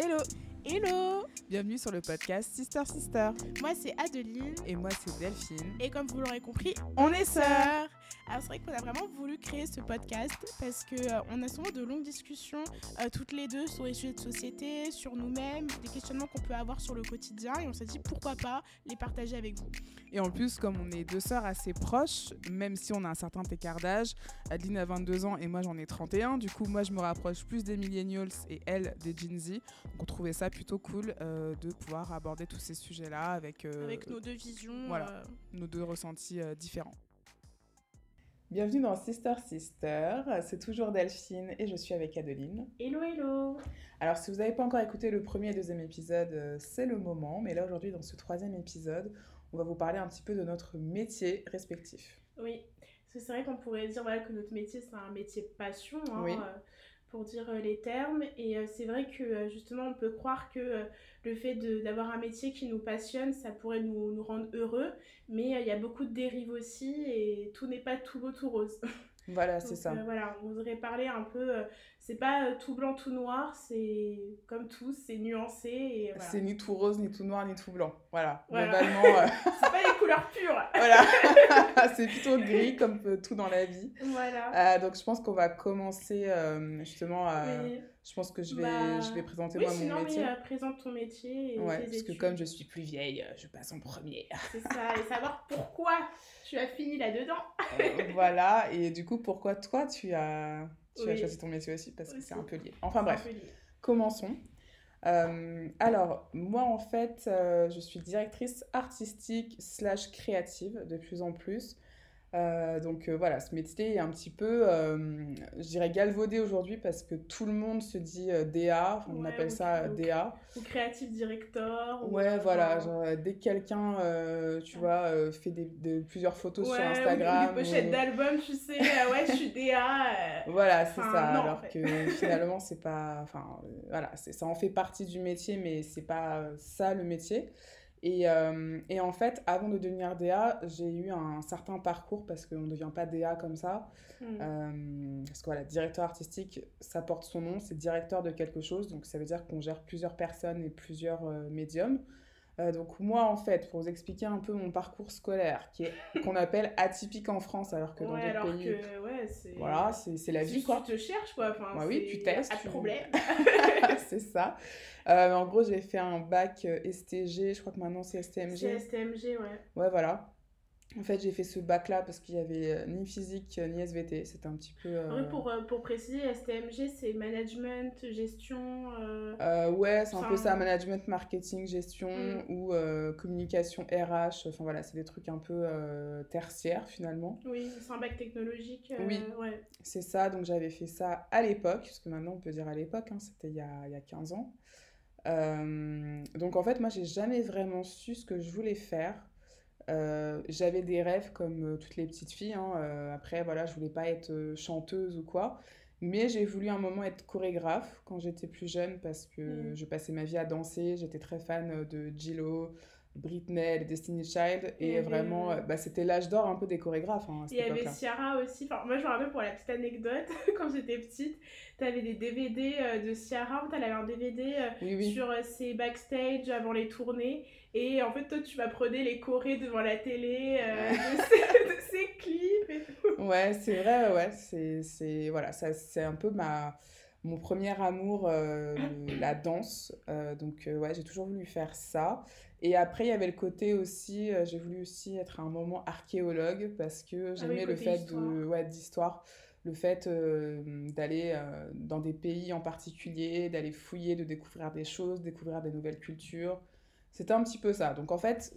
Hello Hello Bienvenue sur le podcast Sister Sister. Moi c'est Adeline. Et moi c'est Delphine. Et comme vous l'aurez compris, on est sœurs alors c'est vrai qu'on a vraiment voulu créer ce podcast parce que euh, on a souvent de longues discussions euh, toutes les deux sur les sujets de société, sur nous-mêmes, des questionnements qu'on peut avoir sur le quotidien et on s'est dit pourquoi pas les partager avec vous. Et en plus comme on est deux sœurs assez proches, même si on a un certain écart d'âge, Adeline a 22 ans et moi j'en ai 31, du coup moi je me rapproche plus des millennials et elle des Gen Z. Donc on trouvait ça plutôt cool euh, de pouvoir aborder tous ces sujets-là avec, avec nos deux visions, voilà, nos deux ressentis différents. Bienvenue dans Sister Sister, c'est toujours Delphine et je suis avec Adeline. Hello hello Alors si vous n'avez pas encore écouté le premier et deuxième épisode, euh, c'est le moment, mais là aujourd'hui dans ce troisième épisode, on va vous parler un petit peu de notre métier respectif. Oui, parce que c'est vrai qu'on pourrait dire voilà, que notre métier c'est un métier passion. Hein, oui. Euh, pour dire euh, les termes. Et euh, c'est vrai que euh, justement, on peut croire que le fait d'avoir un métier qui nous passionne, ça pourrait nous, nous rendre heureux. Mais il y a beaucoup de dérives aussi et tout n'est pas tout beau, tout rose. Voilà, c'est ça. voilà, on voudrait parler un peu. c'est pas tout blanc, tout noir, c'est comme tout, c'est nuancé. Voilà. C'est ni tout rose, ni tout noir, ni tout blanc. Voilà, voilà. globalement. c'est pas les couleurs pures. voilà, c'est plutôt gris comme tout dans la vie. Voilà. donc je pense qu'on va commencer justement à. Oui. Je pense que je vais, bah... je vais présenter oui, moi sinon, mon métier. Euh, présente ton métier. Et ouais, tes parce études. que comme je suis plus vieille, je passe en première. C'est ça, et savoir pourquoi tu as fini là-dedans. Euh, voilà, et du coup, pourquoi toi tu as, tu oui. as choisi ton métier aussi? Parce que c'est un peu lié. Enfin bref, commençons. Euh, alors, moi en fait, euh, je suis directrice artistique slash créative de plus en plus. Euh, donc euh, voilà, ce métier est un petit peu, euh, je dirais, galvaudé aujourd'hui parce que tout le monde se dit DA, on ouais, appelle ou, ça ou, DA. Ou creative director. Ouais, ou, voilà, genre, dès que quelqu'un, tu vois, fait des, de, plusieurs photos ouais, sur Instagram. Ou des pochettes d'albums, tu sais, ouais, je suis DA. voilà, c'est ça, non, alors en fait. que finalement, c'est pas. Enfin, voilà, ça en fait partie du métier, mais c'est pas ça le métier. Et, euh, et, en fait, avant de devenir DA, j'ai eu un certain parcours parce qu'on ne devient pas DA comme ça. Mm. Euh, parce que voilà, directeur artistique, ça porte son nom, c'est directeur de quelque chose. Donc ça veut dire qu'on gère plusieurs personnes et plusieurs euh, médiums. Donc moi, en fait, pour vous expliquer un peu mon parcours scolaire, qui est qu'on appelle atypique en France, alors que dans d'autres pays, que, ouais, c'est... voilà, c'est la vie quoi. Tu te cherches quoi. Enfin, bah oui, tu testes. Pas de tu... problème. c'est ça. Euh, en gros, j'ai fait un bac STG, je crois que maintenant c'est STMG. C'est STMG, ouais. Ouais, voilà. En fait, j'ai fait ce bac-là parce qu'il n'y avait ni physique ni SVT. C'était un petit peu. Euh... Oui, pour, pour préciser, STMG, c'est management, gestion. Euh... Euh, ouais, c'est un peu ça management, marketing, gestion mm. ou euh, communication RH. Enfin voilà, c'est des trucs un peu euh, tertiaires finalement. Oui, c'est un bac technologique. oui, ouais. c'est ça. Donc j'avais fait ça à l'époque, parce que maintenant on peut dire à l'époque, hein, c'était il, y a, il y a 15 ans. Euh, donc en fait, moi, j'ai jamais vraiment su ce que je voulais faire. Euh, j'avais des rêves comme euh, toutes les petites filles. Hein. Euh, après, voilà, je voulais pas être chanteuse ou quoi. Mais j'ai voulu un moment être chorégraphe quand j'étais plus jeune parce que Mm. mmh. je passais ma vie à danser. J'étais très fan de Gillo, Britney, Destiny Child. Et, et vraiment, euh... bah, c'était l'âge d'or un peu des chorégraphes. Hein, Il y avait Ciara aussi. Enfin, moi, je me rappelle pour la petite anecdote, quand j'étais petite, tu avais des DVD euh, de Ciara. Tu avais un DVD euh, oui, oui. sur ses backstage avant les tournées. Et en fait, toi, tu m'apprenais les chorés devant la télé euh, de, ses, de, ses, clips et tout. Ouais, c'est vrai, ouais. C'est, voilà, c'est un peu ma, mon premier amour, euh, la danse. Euh, donc, ouais, j'ai toujours voulu faire ça. Et après, il y avait le côté aussi, euh, j'ai voulu aussi être à un moment archéologue parce que j'aimais ah oui, le fait histoire. de, ouais, d'histoire, le fait euh, d'aller euh, dans des pays en particulier, d'aller fouiller, de découvrir des choses, découvrir des nouvelles cultures. C'était un petit peu ça. Donc en fait,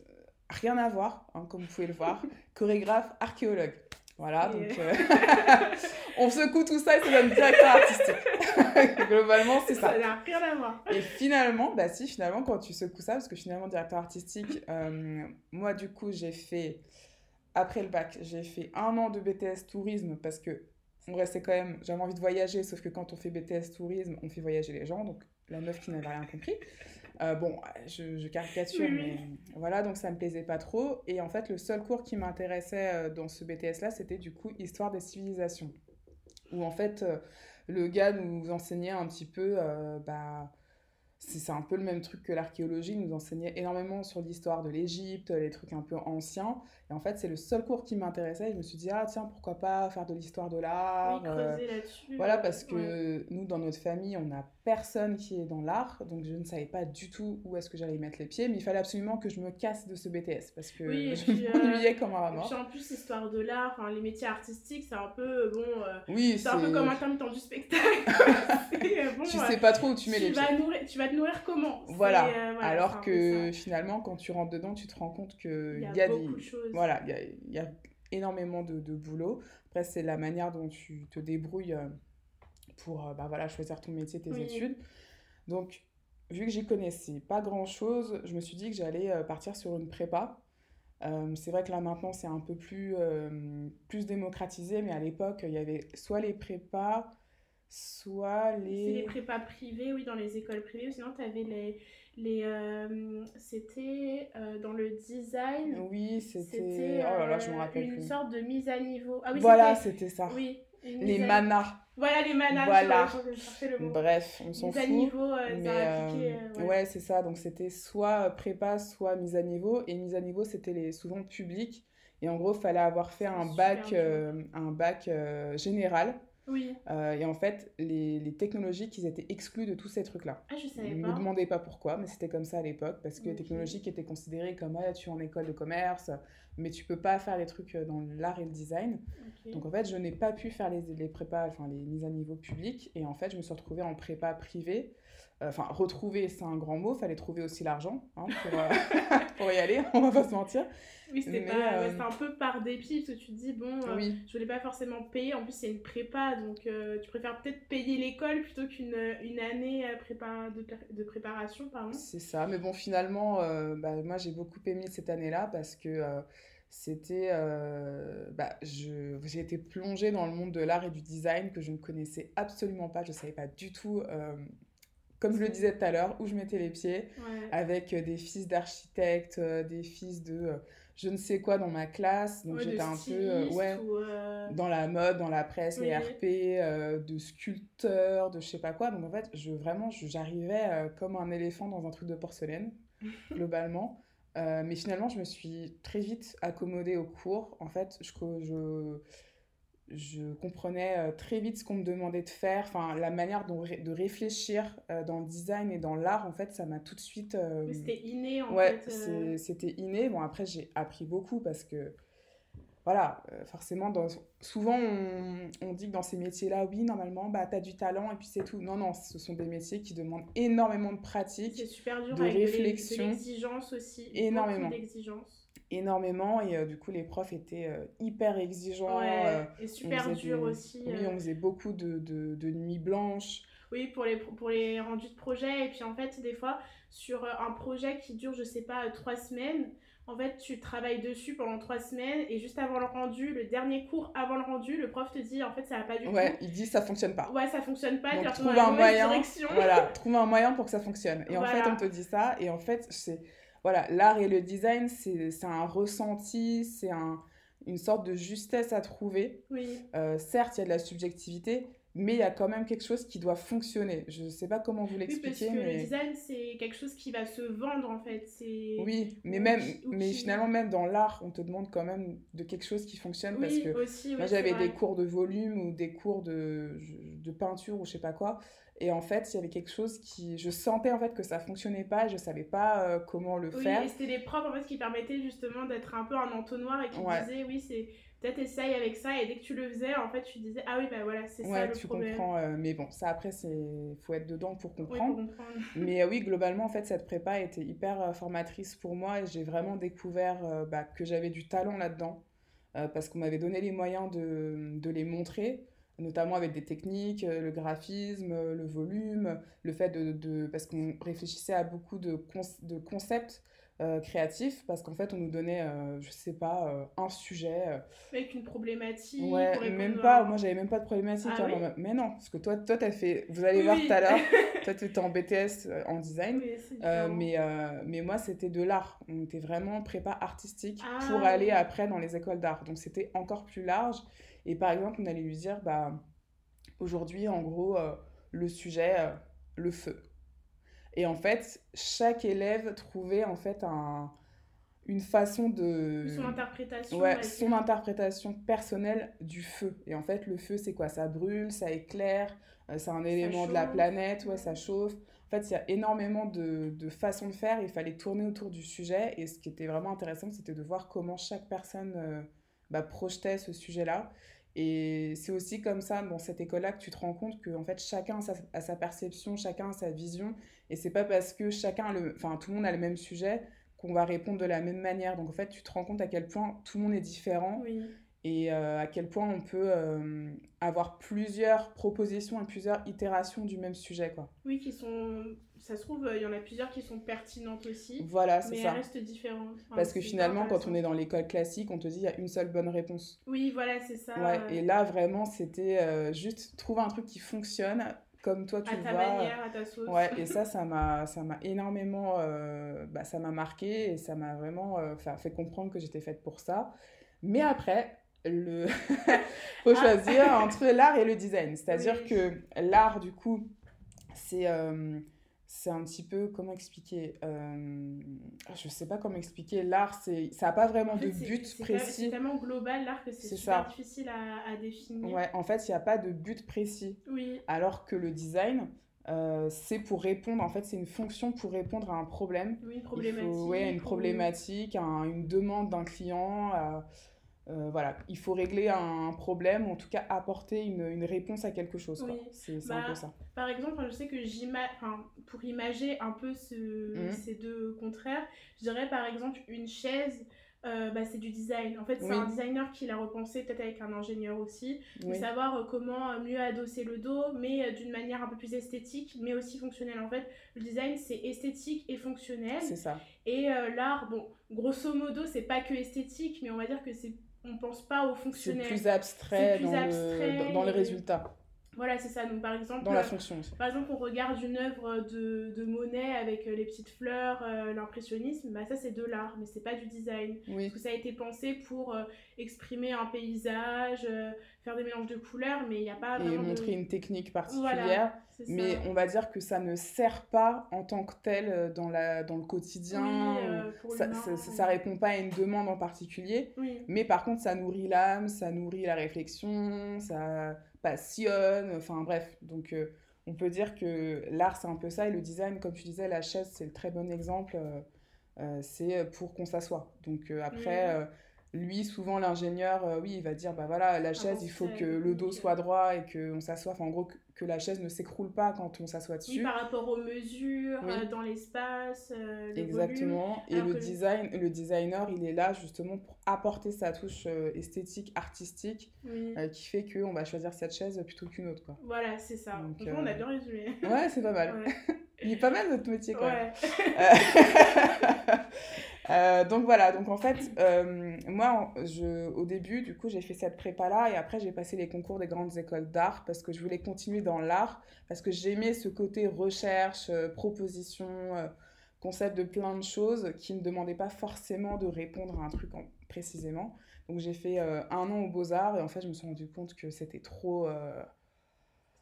rien à voir, hein, comme vous pouvez le voir. Chorégraphe, archéologue. Voilà, donc euh... on secoue tout ça et ça donne directeur artistique. Globalement, c'est ça. Ça n'a rien à voir. Et finalement, bah si, finalement, quand tu secoues ça, parce que finalement, directeur artistique, euh, moi, du coup, j'ai fait, après le bac, j'ai fait un an de BTS tourisme parce que on restait quand même, j'avais envie de voyager, sauf que quand on fait BTS tourisme, on fait voyager les gens, donc la meuf qui n'avait rien compris. Euh, bon, je, je caricature, Oui, mais voilà, donc ça me plaisait pas trop. Et en fait, le seul cours qui m'intéressait euh, dans ce BTS-là, c'était du coup Histoire des civilisations. Où en fait, euh, le gars nous enseignait un petit peu, euh, bah, c'est un peu le même truc que l'archéologie, nous enseignait énormément sur l'histoire de l'Égypte, les trucs un peu anciens. Et en fait, c'est le seul cours qui m'intéressait. Je me suis dit, ah tiens, pourquoi pas faire de l'histoire de l'art. Oui, creuser là-dessus. Voilà, parce que nous, dans notre famille, on n'a personne qui est dans l'art. Donc, je ne savais pas du tout où est-ce que j'allais mettre les pieds. Mais il fallait absolument que je me casse de ce BTS parce que je m'ennuyais comme un mort. en plus, l'histoire de l'art, les métiers artistiques, c'est un peu, bon, oui, c'est un peu comme un intermittent du spectacle. bon, tu sais pas trop où tu mets les pieds. tu vas te nourrir comment? Voilà. Euh, Alors que finalement, quand tu rentres dedans, tu te rends compte qu'il y, y, a des... choses voilà, il y a, énormément de, boulot. Après, c'est la manière dont tu te débrouilles euh, pour euh, bah, voilà, choisir ton métier, tes études. Donc, vu que j'y connaissais pas grand-chose, je me suis dit que j'allais euh, partir sur une prépa. c'est vrai que là maintenant c'est un peu plus, plus démocratisé, mais à l'époque il y avait soit les prépas, soit les... C'est les prépas privés, oui, dans les écoles privées, sinon tu avais les, les euh, c'était euh, dans le design. Oui c'était oh là là je me rappelle une sorte de mise à niveau. Ah oui voilà c'était ça. Oui les manas voilà les manas voilà. bref on s'en fout niveau, euh, mais ouais, ouais c'est ça. Donc c'était soit prépa soit mise à niveau. Et mise à niveau c'était les souvent public. Et en gros fallait avoir fait un bac un bac général. Oui. Euh, et en fait, les, les, technologiques, ils étaient exclus de tous ces trucs-là. Ah, je savais pas. Ne me demandez pas pourquoi, mais c'était comme ça à l'époque, parce que les technologiques étaient considérées comme ah, tu es en école de commerce, mais tu peux pas faire les trucs euh, dans l'art et le design. Donc en fait, je n'ai pas pu faire les, les prépas, enfin les mises à niveau publiques, et en fait, je me suis retrouvée en prépa privée. Euh, enfin, retrouver, c'est un grand mot, fallait trouver aussi l'argent hein, pour, pour y aller, on va pas se mentir. Oui, euh, un peu par dépit, parce que tu te dis, bon, euh, oui. je voulais pas forcément payer. En plus, c'est une prépa, donc euh, tu préfères peut-être payer l'école plutôt qu'une une année prépa, de, de, préparation, pardon. C'est ça, mais bon, finalement, bah, moi, j'ai beaucoup aimé cette année-là parce que c'était. bah, j'ai été plongée dans le monde de l'art et du design que je ne connaissais absolument pas. Je ne savais pas du tout comme je le disais tout à l'heure, où je mettais les pieds, avec des fils d'architectes, des fils de je ne sais quoi dans ma classe. Donc j'étais un peu euh, ouais, euh, dans la mode, dans la presse, les RP, euh, de sculpteur, de je sais pas quoi. Donc en fait, je, vraiment, j'arrivais comme un éléphant dans un truc de porcelaine, globalement. Mais finalement, je me suis très vite accommodée au cours. En fait, je, je, je comprenais euh, très vite ce qu'on me demandait de faire, enfin la manière dont, de réfléchir euh, dans le design et dans l'art, en fait, ça m'a tout de suite... Euh, c'était inné, en ouais, c'était inné. Bon, après, j'ai appris beaucoup parce que, voilà, forcément, dans, souvent, on, on, dit que dans ces métiers-là, oui, normalement, bah, tu as du talent et puis c'est tout. Non, non, ce sont des métiers qui demandent énormément de pratique, super dur, de réflexion. De l'exigence aussi. Énormément. d'exigence énormément et euh, du coup les profs étaient euh, hyper exigeants euh, et super durs aussi oui on faisait beaucoup de, de, de, nuits blanches oui pour les pour les rendus de projet et puis en fait des fois sur un projet qui dure je sais pas trois semaines en fait tu travailles dessus pendant trois semaines et juste avant le rendu le dernier cours avant le rendu le prof te dit en fait ça va pas du tout. ouais il dit ça fonctionne pas. Ouais ça fonctionne pas Donc, trouve un moyen voilà trouve un moyen pour que ça fonctionne. Et en fait on te dit ça et en fait c'est voilà, l'art et le design, c'est un ressenti, c'est un, une sorte de justesse à trouver. Oui. Euh, certes, il y a de la subjectivité, mais il y a quand même quelque chose qui doit fonctionner. Je ne sais pas comment vous l'expliquer. Oui, parce que le design, c'est quelque chose qui va se vendre, en fait. Oui, mais, même, mais finalement, même dans l'art, on te demande quand même de quelque chose qui fonctionne. parce que aussi, moi, j'avais des cours de volume ou des cours de, de peinture ou je sais pas quoi. Et en fait, il y avait quelque chose qui. Je sentais en fait que ça fonctionnait pas, je savais pas euh, comment le oui, faire. Et c'était les profs en fait qui permettaient justement d'être un peu un entonnoir et qui disaient oui, c'est peut-être essaye avec ça. Et dès que tu le faisais, en fait, tu disais ah oui, bah voilà, c'est ça le tu problème. comprends. Euh, mais bon, ça après, c'est faut être dedans pour comprendre. Oui, pour comprendre. mais euh, oui, globalement, en fait, cette prépa était hyper formatrice pour moi et j'ai vraiment découvert bah, que j'avais du talent là-dedans. parce qu'on m'avait donné les moyens de, de les montrer notamment avec des techniques, euh, le graphisme, euh, le volume, le fait de... de parce qu'on réfléchissait à beaucoup de, de concepts euh, créatifs, parce qu'en fait, on nous donnait, je sais pas, un sujet. Avec une problématique. Ouais, même pas, moi, j'avais même pas de problématique. Ah hein, mais non, parce que toi, toi, as fait, vous allez voir tout à l'heure, toi, tu étais en BTS en design, mais, mais moi, c'était de l'art. On était vraiment prépa artistique ah pour aller après dans les écoles d'art. Donc, c'était encore plus large. Et par exemple, on allait lui dire, bah, aujourd'hui, en gros, euh, le sujet, euh, le feu. Et en fait, chaque élève trouvait en fait un, une façon de... Son interprétation. Ouais, son interprétation personnelle du feu. Et en fait, le feu, c'est quoi? Ça brûle, ça éclaire, euh, c'est un élément de la planète, ouais, ça chauffe. En fait, il y a énormément de, de façons de faire. Il fallait tourner autour du sujet. Et ce qui était vraiment intéressant, c'était de voir comment chaque personne euh, bah, projetait ce sujet-là. Et c'est aussi comme ça, dans cette école-là, que tu te rends compte que en fait, chacun a sa, perception, chacun a sa vision. Et c'est pas parce que chacun, le, enfin, tout le monde a le même sujet qu'on va répondre de la même manière. Donc en fait, tu te rends compte à quel point tout le monde est différent et euh, à quel point on peut euh, avoir plusieurs propositions et plusieurs itérations du même sujet. Quoi. Oui, qui sont... Ça se trouve, il y en a plusieurs qui sont pertinentes aussi. Voilà, c'est ça. Mais elles restent différentes. Parce que finalement, quand on est dans l'école classique, on te dit il y a une seule bonne réponse. Oui, voilà, c'est ça. Ouais, et là, vraiment, c'était euh, juste trouver un truc qui fonctionne comme toi tu à ta vois. manière, à ta sauce. Ouais, et ça, ça m'a, ça m'a énormément, euh, bah, ça m'a marqué et ça m'a vraiment euh, fait comprendre que j'étais faite pour ça. Mais après, le faut ah. choisir entre l'art et le design. C'est-à-dire que l'art, du coup, c'est euh, c'est un petit peu comment expliquer euh, je sais pas comment expliquer. L'art c'est ça a pas vraiment de but précis c'est tellement global l'art que c'est super difficile à, à, définir. Ouais en fait il n'y a pas de but précis. Oui. Alors que le design euh, c'est pour répondre en fait c'est une fonction pour répondre à un problème. Oui, une problématique faut, ouais, une problématique une demande d'un client euh, voilà, il faut régler un problème, ou en tout cas apporter une, une réponse à quelque chose. Oui. C'est un bah, peu ça. Par exemple, je sais que j'imagine, pour imager un peu ce, mmh. ces deux contraires, je dirais par exemple une chaise. Euh, bah, c'est du design. En fait, c'est un designer qui l'a repensé, peut-être avec un ingénieur aussi, de savoir euh, comment mieux adosser le dos, mais d'une manière un peu plus esthétique, mais aussi fonctionnelle. En fait, le design, c'est esthétique et fonctionnel. C'est ça. Et l'art, bon, grosso modo, c'est pas que esthétique, mais on va dire que c'est on pense pas au fonctionnel. C'est plus abstrait, plus dans, abstrait le, dans, les résultats. Voilà, c'est ça. Donc, par exemple, dans la fonction Par exemple, on regarde une œuvre de, de Monet avec euh, les petites fleurs, euh, l'impressionnisme, bah, ça c'est de l'art, mais c'est pas du design. Oui. Parce que ça a été pensé pour euh, exprimer un paysage, faire des mélanges de couleurs, mais il n'y a pas. Et montrer une technique particulière. mais on va dire que ça ne sert pas en tant que tel dans, la, dans le quotidien. ça, ça, ça, répond pas à une demande en particulier. Mais par contre, ça nourrit l'âme, ça nourrit la réflexion, ça passionne, enfin bref. Donc euh, on peut dire que l'art c'est un peu ça et le design, comme tu disais, la chaise c'est le très bon exemple, euh, euh, c'est pour qu'on s'assoie. Donc après, lui, souvent l'ingénieur, oui, il va dire, bah voilà, la chaise, il faut que le dos soit droit et qu'on s'assoie, enfin en gros, que la chaise ne s'écroule pas quand on s'assoit dessus. Oui, par rapport aux mesures, euh, dans l'espace, euh, Exactement. Et le, design, le designer, il est là justement pour apporter sa touche euh, esthétique, artistique, qui fait qu'on va choisir cette chaise plutôt qu'une autre. Quoi. Voilà, c'est ça. Donc, on a bien résumé. Ouais, c'est pas mal. il est pas mal notre métier quand ouais. même. Euh, donc voilà, donc en fait, euh, moi, je, au début, du coup, j'ai fait cette prépa-là et après, j'ai passé les concours des grandes écoles d'art parce que je voulais continuer dans l'art, parce que j'aimais ce côté recherche, euh, proposition, concept de plein de choses qui ne demandaient pas forcément de répondre à un truc en, précisément. Donc j'ai fait un an aux beaux-arts et en fait, je me suis rendu compte que c'était trop...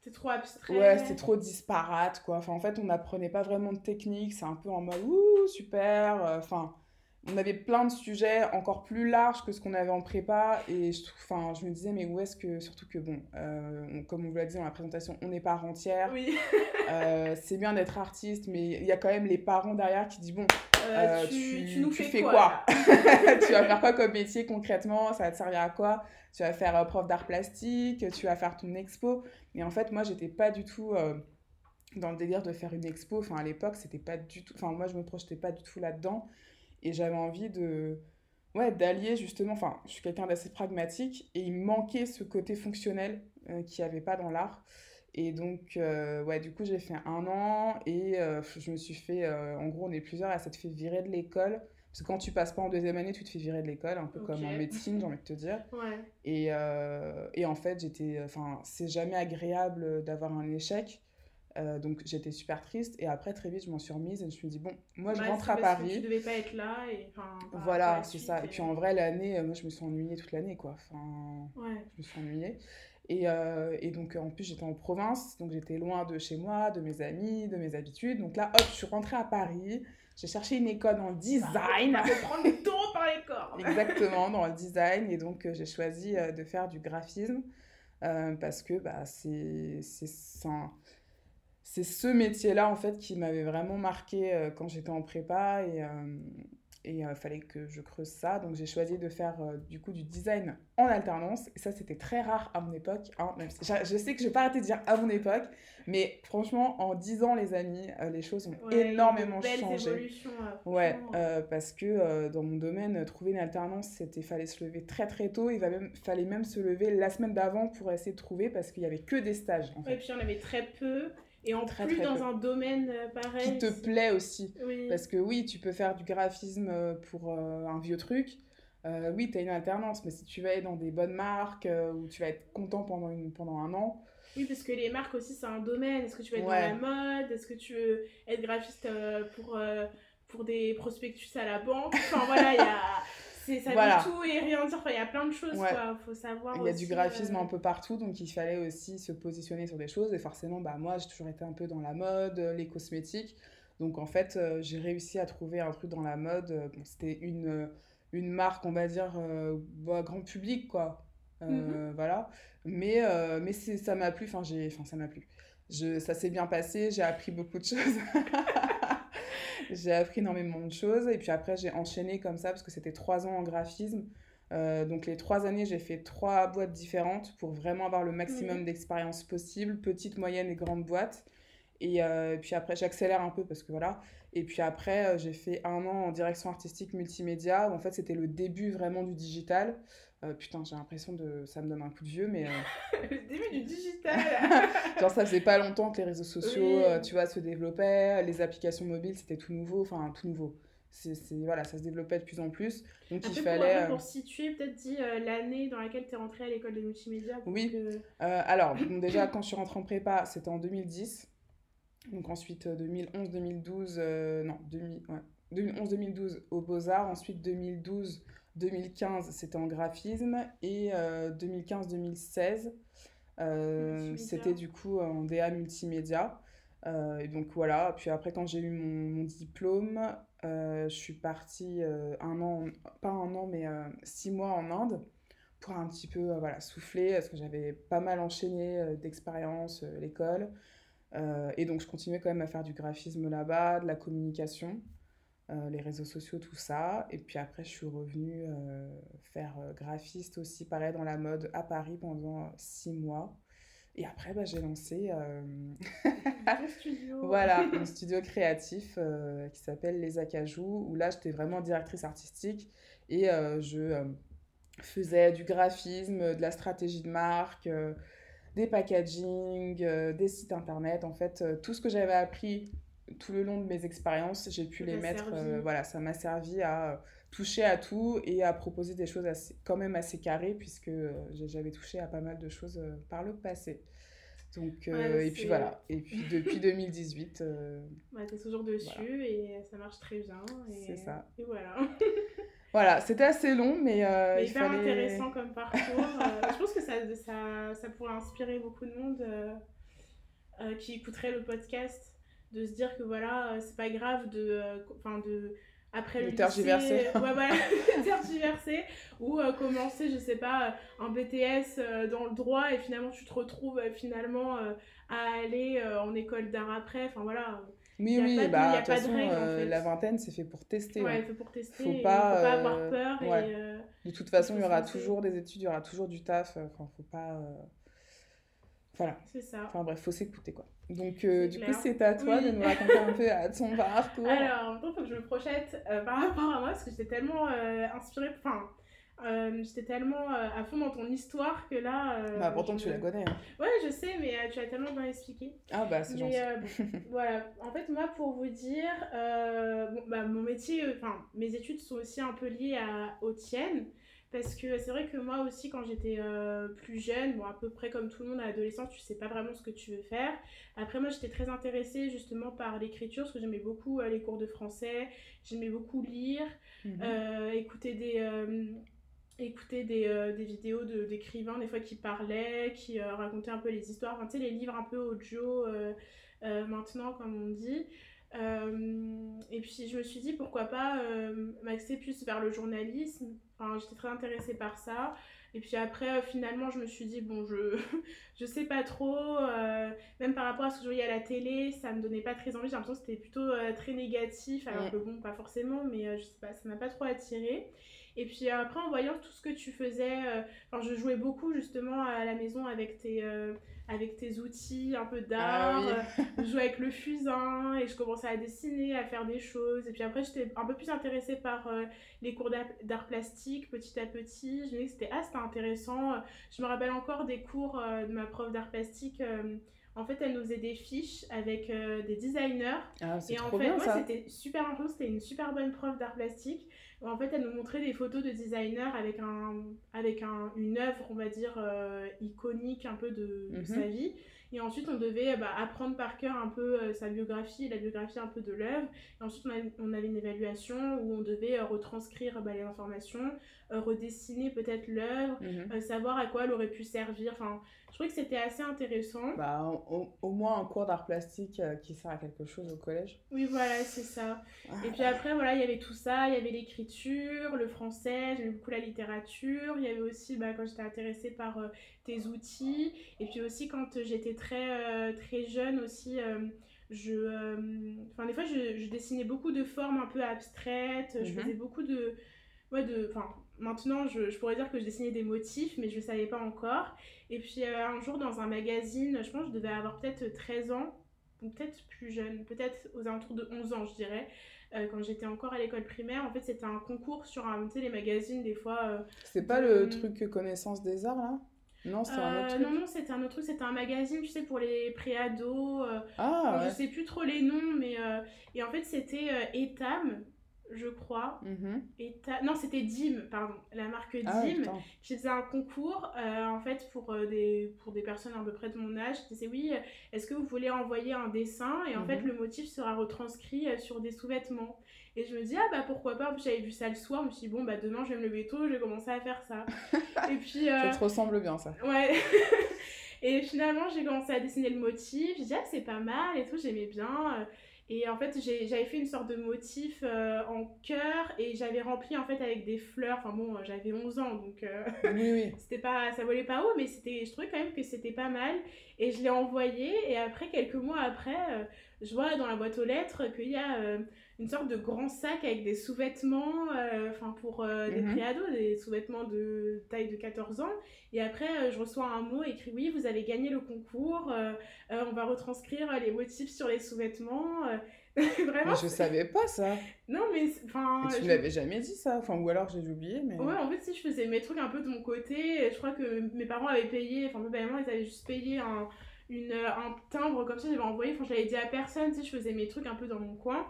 C'était trop abstrait. Ouais, c'était trop disparate, quoi. Enfin, en fait, on n'apprenait pas vraiment de technique. C'est un peu en mode, ouh, super. Enfin, on avait plein de sujets encore plus larges que ce qu'on avait en prépa et je, enfin, je me disais mais où est-ce que surtout que bon euh, comme on vous l'a dit dans la présentation on n'est pas entière oui. euh, c'est bien d'être artiste mais il y a quand même les parents derrière qui disent bon euh, tu, tu, nous fais, quoi, tu vas faire quoi comme métier concrètement? Ça va te servir à quoi? Tu vas faire prof d'art plastique tu vas faire ton expo. Et en fait moi j'étais pas du tout dans le délire de faire une expo. Enfin à l'époque c'était pas du tout enfin moi je me projetais pas du tout là dedans et j'avais envie de ouais, d'allier justement, enfin, je suis quelqu'un d'assez pragmatique et il manquait ce côté fonctionnel euh, qu'il n'y avait pas dans l'art. Et donc, euh, ouais, du coup, j'ai fait un an et euh, je me suis fait, en gros, on est plusieurs à s'être fait virer de l'école. Parce que quand tu passes pas en deuxième année, tu te fais virer de l'école, un peu comme en médecine, j'ai envie de te dire. Ouais. Et, et en fait, j'étais, enfin, c'est jamais agréable d'avoir un échec. Euh, donc j'étais super triste et après très vite je m'en suis remise et je me suis dit bon moi je rentre à Paris. Que tu devais pas être là et voilà c'est ça et... puis en vrai l'année euh, moi je me suis ennuyée toute l'année quoi enfin ouais. je me suis ennuyée Et, et, donc, en plus, j'étais en province, donc j'étais loin de chez moi, de mes amis, de mes habitudes. Donc là, hop, je suis rentrée à Paris. J'ai cherché une école en design. Ça faut prendre les taureaux par les corps. Exactement, dans le design. Et donc, j'ai choisi de faire du graphisme parce que bah, c'est c'est ce métier-là, en fait, qui m'avait vraiment marqué euh, quand j'étais en prépa. Et, euh, et il euh, fallait que je creuse ça. Donc j'ai choisi de faire du coup du design en alternance. Et ça, c'était très rare à mon époque. Hein, même je, sais que je vais pas arrêter de dire à mon époque, mais franchement, en 10 ans, les amis, les choses ont énormément changé. Ouais, parce que dans mon domaine, trouver une alternance, c'était fallait se lever très très tôt. Il même, fallait même se lever la semaine d'avant pour essayer de trouver parce qu'il y avait que des stages. En fait. Et puis on avait très peu. Et en plus, dans un domaine euh, pareil. Qui te plaît aussi. Parce que oui, tu peux faire du graphisme euh, pour euh, un vieux truc. oui, tu as une alternance, mais si tu vas être dans des bonnes marques où tu vas être content pendant, une, pendant un an. Oui, parce que les marques aussi, c'est un domaine. Est-ce que tu vas être dans la mode? Est-ce que tu veux être graphiste pour, pour des prospectus à la banque? Enfin voilà, il y a ça voilà. tout et rien dire. il y a plein de choses, quoi. Faut savoir. Il y a du graphisme euh, un peu partout, donc il fallait aussi se positionner sur des choses. Et forcément, bah, moi, j'ai toujours été un peu dans la mode, les cosmétiques. Donc, en fait, euh, j'ai réussi à trouver un truc dans la mode. Bon, C'était une, une marque, on va dire, euh, bah, grand public, quoi. Mhm. Voilà. Mais, mais ça m'a plu. Enfin, ça m'a plu. Je, ça s'est bien passé. J'ai appris beaucoup de choses. j'ai appris énormément de choses. Et puis après, j'ai enchaîné comme ça parce que c'était trois ans en graphisme. Euh, donc les trois années, j'ai fait trois boîtes différentes pour vraiment avoir le maximum d'expérience possible, petite, moyenne et grande boîte. Et euh, puis après, j'accélère un peu parce que voilà. Et puis après, euh, j'ai fait un an en direction artistique multimédia. Où en fait, c'était le début vraiment du digital. Euh, putain, j'ai l'impression de. Ça me donne un coup de vieux, mais. Euh, le début du digital Genre, ça faisait pas longtemps que les réseaux sociaux, euh, tu vois, se développaient. Les applications mobiles, c'était tout nouveau. Enfin, tout nouveau. C'est, voilà, ça se développait de plus en plus. Donc, il fallait. Pour, pour situer, peut-être dit l'année dans laquelle tu es rentrée à l'école de multimédia. Oui. alors, déjà, quand je suis rentrée en prépa, c'était en 2010. Donc, ensuite, 2011-2012. non, 2000, ouais. 2011-2012 au Beaux-Arts. Ensuite, 2012. 2015, c'était en graphisme. Et 2015-2016, euh, euh, c'était du coup en DA multimédia. Euh, et donc voilà, puis après quand j'ai eu mon, diplôme, je suis partie un an, pas un an, mais six mois en Inde pour un petit peu voilà, souffler, parce que j'avais pas mal enchaîné d'expérience l'école. Et donc je continuais quand même à faire du graphisme là-bas, de la communication. Euh, les réseaux sociaux, tout ça. Et puis après, je suis revenue euh, faire euh, graphiste aussi, pareil, dans la mode à Paris pendant six mois. Et après, bah, j'ai lancé studio. voilà, un studio créatif qui s'appelle Les Acajou, où là, j'étais vraiment directrice artistique et je faisais du graphisme, de la stratégie de marque, des packaging, des sites internet. En fait, tout ce que j'avais appris tout le long de mes expériences, j'ai pu les mettre. Euh, voilà, ça m'a servi à toucher à tout et à proposer des choses assez, quand même assez carrées, puisque euh, j'avais touché à pas mal de choses euh, par le passé. Donc, et puis voilà. Et puis depuis 2018. Ouais, t'es toujours dessus et ça marche très bien. C'est ça. Et voilà. voilà, c'était assez long, mais. mais hyper intéressant comme parcours. je pense que ça, ça, ça pourrait inspirer beaucoup de monde qui écouterait le podcast de se dire que voilà, euh, c'est pas grave de. Euh, enfin, de après le tergiverser. lycée, ouais, voilà, tergiverser ou euh, commencer, je sais pas, un BTS dans le droit et finalement tu te retrouves finalement à aller en école d'art après. Enfin voilà. Oui, oui, bah, de toute façon, la vingtaine, c'est fait pour tester. Ouais, hein. fait pour tester. Faut pas, faut pas avoir peur. Et, de toute façon, il y aura toujours des études, il y aura toujours du taf. Enfin, faut pas. Voilà. C'est ça. Enfin bref, faut s'écouter quoi. Donc euh, du coup, c'est à toi de nous raconter un peu à ton parcours. Alors, il faut que je me projette euh, par rapport à moi parce que j'étais tellement euh, inspirée, enfin, j'étais tellement à fond dans ton histoire que là. bah pourtant tu la connais. Hein. Ouais, je sais, mais tu as tellement bien expliqué. Ah bah c'est gentil. voilà, en fait, moi pour vous dire, bon, bah, mon métier, enfin, mes études sont aussi un peu liées à, aux tiennes. Parce que c'est vrai que moi aussi, quand j'étais euh, plus jeune, bon, à peu près comme tout le monde à l'adolescence, tu sais pas vraiment ce que tu veux faire. Après, moi, j'étais très intéressée justement par l'écriture, parce que j'aimais beaucoup euh, les cours de français, j'aimais beaucoup lire, mhm. euh, écouter des, écouter des, euh, des vidéos d'écrivains, des fois qui parlaient, qui euh, racontaient un peu les histoires, enfin, tu sais, les livres un peu audio euh, maintenant, comme on dit. et puis je me suis dit pourquoi pas m'axer plus vers le journalisme. Enfin, j'étais très intéressée par ça. Et puis après, finalement, je me suis dit, bon, je, je sais pas trop, même par rapport à ce que je voyais à la télé, ça me donnait pas très envie. J'ai l'impression que c'était plutôt très négatif. Alors que bon, pas forcément, mais je sais pas, ça m'a pas trop attiré. Et puis après, en voyant tout ce que tu faisais, euh, je jouais beaucoup justement à la maison avec tes, euh, avec tes outils, un peu d'art. Ah euh, je jouais avec le fusain et je commençais à dessiner, à faire des choses. Et puis après, j'étais un peu plus intéressée par les cours d'art plastique petit à petit. Je me disais que c'était ah, intéressant. Je me rappelle encore des cours de ma prof d'art plastique. En fait, elle nous faisait des fiches avec des designers. Ah, et en fait, moi, c'était super intense. C'était une super bonne prof d'art plastique. En fait, elle nous montrait des photos de designers avec, un, avec un, une œuvre, on va dire, euh, iconique un peu de, mhm. sa vie. Et ensuite, on devait bah, apprendre par cœur un peu euh, sa biographie, la biographie un peu de l'œuvre. Et ensuite, on, avait une évaluation où on devait euh, retranscrire bah, les informations, redessiner peut-être l'œuvre, mhm. savoir à quoi elle aurait pu servir. Enfin, je trouvais que c'était assez intéressant. Bah, au, moins un cours d'art plastique euh, qui sert à quelque chose au collège. Oui, voilà, c'est ça. Ah. Et puis après, voilà, il y avait tout ça. Il y avait l'écriture, le français, j'aimais beaucoup la littérature. Il y avait aussi, bah, quand j'étais intéressée par euh, tes outils. Et puis aussi, quand j'étais très, euh, très jeune aussi, je... Enfin, des fois, je, je, dessinais beaucoup de formes un peu abstraites. Je mhm. faisais beaucoup de... Ouais, de... Enfin, maintenant, je, je, pourrais dire que je dessinais des motifs, mais je ne savais pas encore. Et puis euh, un jour, dans un magazine, je pense que je devais avoir peut-être 13 ans, ou peut-être plus jeune, peut-être aux alentours de 11 ans, je dirais. Euh, quand j'étais encore à l'école primaire, en fait, c'était un concours sur un, tu sais, les magazines, des fois. Euh, c'est pas le truc connaissance des arts, là? Non, c'est un autre truc. Non, non, c'était un autre truc. C'était un magazine, tu sais, pour les préados. ah, ouais. Je sais plus trop les noms, mais. et en fait, c'était Etam je crois. Mhm. Et non, c'était Dim, pardon, la marque ah Dim, qui faisait un concours, euh, en fait, pour, euh, des, pour des personnes à peu près de mon âge, qui disait oui, est-ce que vous voulez envoyer un dessin? Et en fait, mhm. le motif sera retranscrit euh, sur des sous-vêtements. Et je me dis, ah bah pourquoi pas, j'avais vu ça le soir, je me suis dit, bon, bah demain, je vais me lever tôt, je vais commencer à faire ça. et puis... Ça te ressemble bien, ça. Ouais. et finalement, j'ai commencé à dessiner le motif, j'ai dit, ah, c'est pas mal et tout, j'aimais bien. Et en fait, j'avais fait une sorte de motif euh, en cœur et j'avais rempli en fait avec des fleurs. Enfin bon, j'avais 11 ans donc euh, oui, oui. c'était pas, ça volait pas haut, mais c'était, je trouvais quand même que c'était pas mal. Et je l'ai envoyé et après, quelques mois après, euh, je vois dans la boîte aux lettres qu'il y a une sorte de grand sac avec des sous-vêtements, euh, enfin pour euh, des mhm. préados, des sous-vêtements de taille de 14 ans. Et après, euh, je reçois un mot écrit oui, vous avez gagné le concours, on va retranscrire les motifs sur les sous-vêtements. Vraiment. Mais je savais pas ça. Non, mais enfin. Tu je... l'avais jamais dit ça, enfin, ou alors j'ai oublié. Mais... Ouais, en fait, si je faisais mes trucs un peu de mon côté, je crois que mes parents avaient payé, enfin, mes parents, ils avaient juste payé un, une, un timbre comme ça, j'avais envoyé, enfin, je l'avais dit à personne, sais, je faisais mes trucs un peu dans mon coin.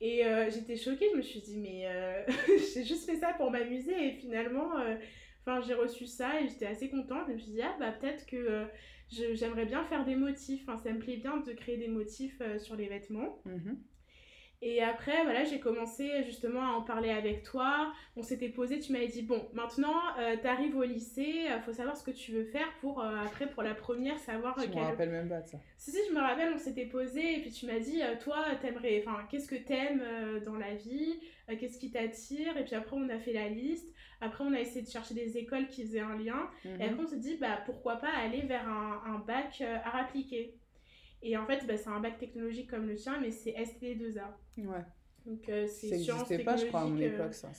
Et euh, j'étais choquée, je me suis dit, mais euh, j'ai juste fait ça pour m'amuser et finalement, euh, enfin j'ai reçu ça et j'étais assez contente. Et je me suis dit, ah bah peut-être que j'aimerais bien faire des motifs, enfin, ça me plaît bien de créer des motifs sur les vêtements. Mhm. Et après, voilà, j'ai commencé justement à en parler avec toi. On s'était posé, tu m'avais dit, bon, maintenant, euh, tu arrives au lycée, il euh, faut savoir ce que tu veux faire pour, euh, après, pour la première, savoir... Je me rappelle même pas de ça. Si, si, je me rappelle, on s'était posé, et puis tu m'as dit, toi, t'aimerais, enfin, qu'est-ce que t'aimes dans la vie Qu'est-ce qui t'attire? Et puis après, on a fait la liste. Après, on a essayé de chercher des écoles qui faisaient un lien. Et mhm. après, on s'est dit, bah, pourquoi pas aller vers un, un bac art appliqué et en fait, bah, c'est un bac technologique comme le tien, mais c'est ST2A. Ouais. Donc, euh, c'est ça n'existait pas, je crois, à mon euh, époque, ça.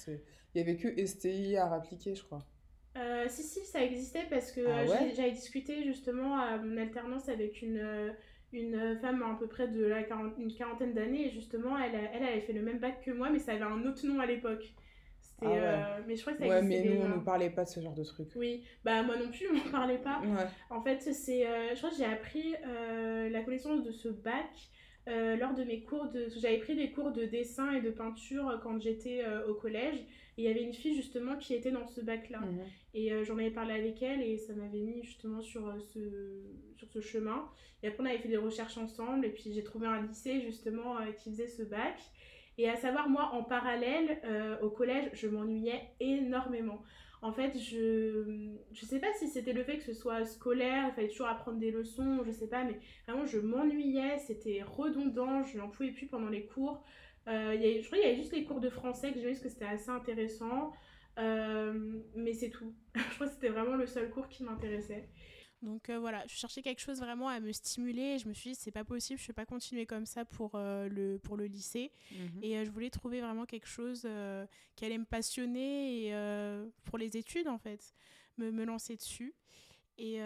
Il y avait que STI à appliquer, je crois. Euh, si, si, ça existait parce que ah j'avais discuté justement à mon alternance avec une, une femme à peu près de la une quarantaine d'années et justement, elle, elle avait fait le même bac que moi, mais ça avait un autre nom à l'époque. Ah euh, mais je crois que ça Ouais, mais nous, on ne parlait pas de ce genre de truc. Oui, bah moi non plus, on ne parlait pas. En fait, c'est, euh, je crois que j'ai appris euh, la connaissance de ce bac lors de mes cours de... J'avais pris des cours de dessin et de peinture quand j'étais au collège. Et il y avait une fille justement qui était dans ce bac-là. Mhm. Et j'en avais parlé avec elle et ça m'avait mis justement sur, ce, sur ce chemin. Et après, on avait fait des recherches ensemble. Et puis j'ai trouvé un lycée justement qui faisait ce bac. Et à savoir, moi, en parallèle, euh, au collège, je m'ennuyais énormément. En fait, je je sais pas si c'était le fait que ce soit scolaire, il fallait toujours apprendre des leçons, je sais pas, mais vraiment je m'ennuyais, c'était redondant, je n'en pouvais plus pendant les cours. Euh, je crois qu'il y avait juste les cours de français que j'ai vu parce que c'était assez intéressant. Euh, mais c'est tout. je crois que c'était vraiment le seul cours qui m'intéressait. Donc euh, voilà, je cherchais quelque chose vraiment à me stimuler et je me suis dit c'est pas possible, je ne vais pas continuer comme ça pour, euh, le, pour le lycée. Mhm. Et je voulais trouver vraiment quelque chose qui allait me passionner et, pour les études en fait, me, me lancer dessus. Et,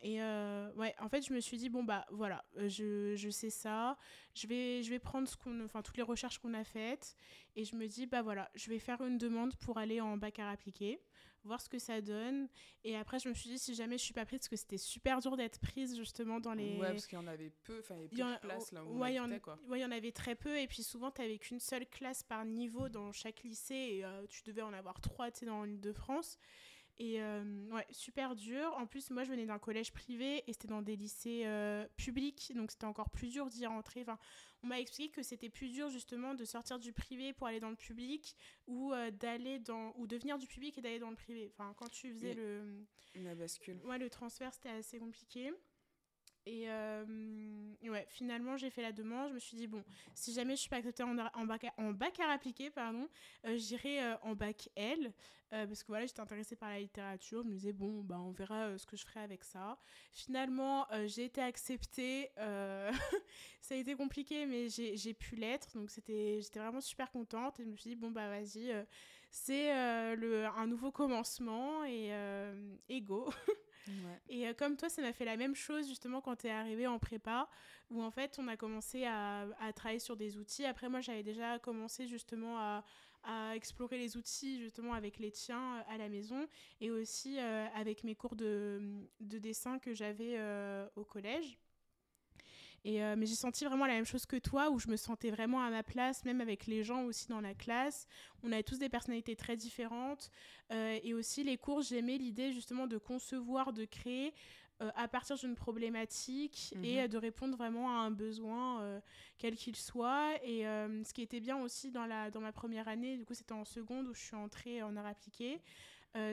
et euh, ouais, en fait, je me suis dit, bon, bah voilà, euh, je, je sais ça, je vais, je vais prendre ce qu'on, enfin, toutes les recherches qu'on a faites, et je me dis, bah voilà, je vais faire une demande pour aller en bac à appliqué, voir ce que ça donne. Et après, je me suis dit, si jamais je suis pas prise, parce que c'était super dur d'être prise justement dans les. Ouais, parce qu'il y en avait peu, enfin, il y avait peu de place là où ouais, on était, quoi. Ouais, il y en avait très peu, et puis souvent, tu n'avais qu'une seule classe par niveau dans chaque lycée, et euh, tu devais en avoir trois, tu sais, dans l'île de France. Et euh, ouais, super dur. En plus, moi, je venais d'un collège privé et c'était dans des lycées euh, publics, donc c'était encore plus dur d'y rentrer. Enfin, on m'a expliqué que c'était plus dur justement de sortir du privé pour aller dans le public ou euh, d'aller dans ou de venir du public et d'aller dans le privé. Enfin, quand tu faisais le la bascule. Ouais, le transfert, c'était assez compliqué. Et ouais, finalement, j'ai fait la demande. Je me suis dit, bon, si jamais je suis pas acceptée en, bac, à, en bac à appliquer, pardon, j'irai en bac L. parce que voilà, j'étais intéressée par la littérature. Je me disais, bon, bah, on verra ce que je ferai avec ça. Finalement, j'ai été acceptée. ça a été compliqué, mais j'ai pu l'être. Donc, j'étais vraiment super contente. Et je me suis dit, bon, bah, vas-y, c'est un nouveau commencement et, et go. Et euh, comme toi, ça m'a fait la même chose justement quand tu es arrivé en prépa, où en fait on a commencé à, à travailler sur des outils. Après, moi j'avais déjà commencé justement à, à, explorer les outils justement avec les tiens euh, à la maison et aussi euh, avec mes cours de, de dessin que j'avais au collège. Et, mais j'ai senti vraiment la même chose que toi, où je me sentais vraiment à ma place, même avec les gens aussi dans la classe. On avait tous des personnalités très différentes. Euh, et aussi, les cours, j'aimais l'idée justement de concevoir, de créer euh, à partir d'une problématique et mhm. de répondre vraiment à un besoin, euh, quel qu'il soit. Et ce qui était bien aussi dans, la, dans ma première année, du coup, c'était en seconde où je suis entrée en art appliqué.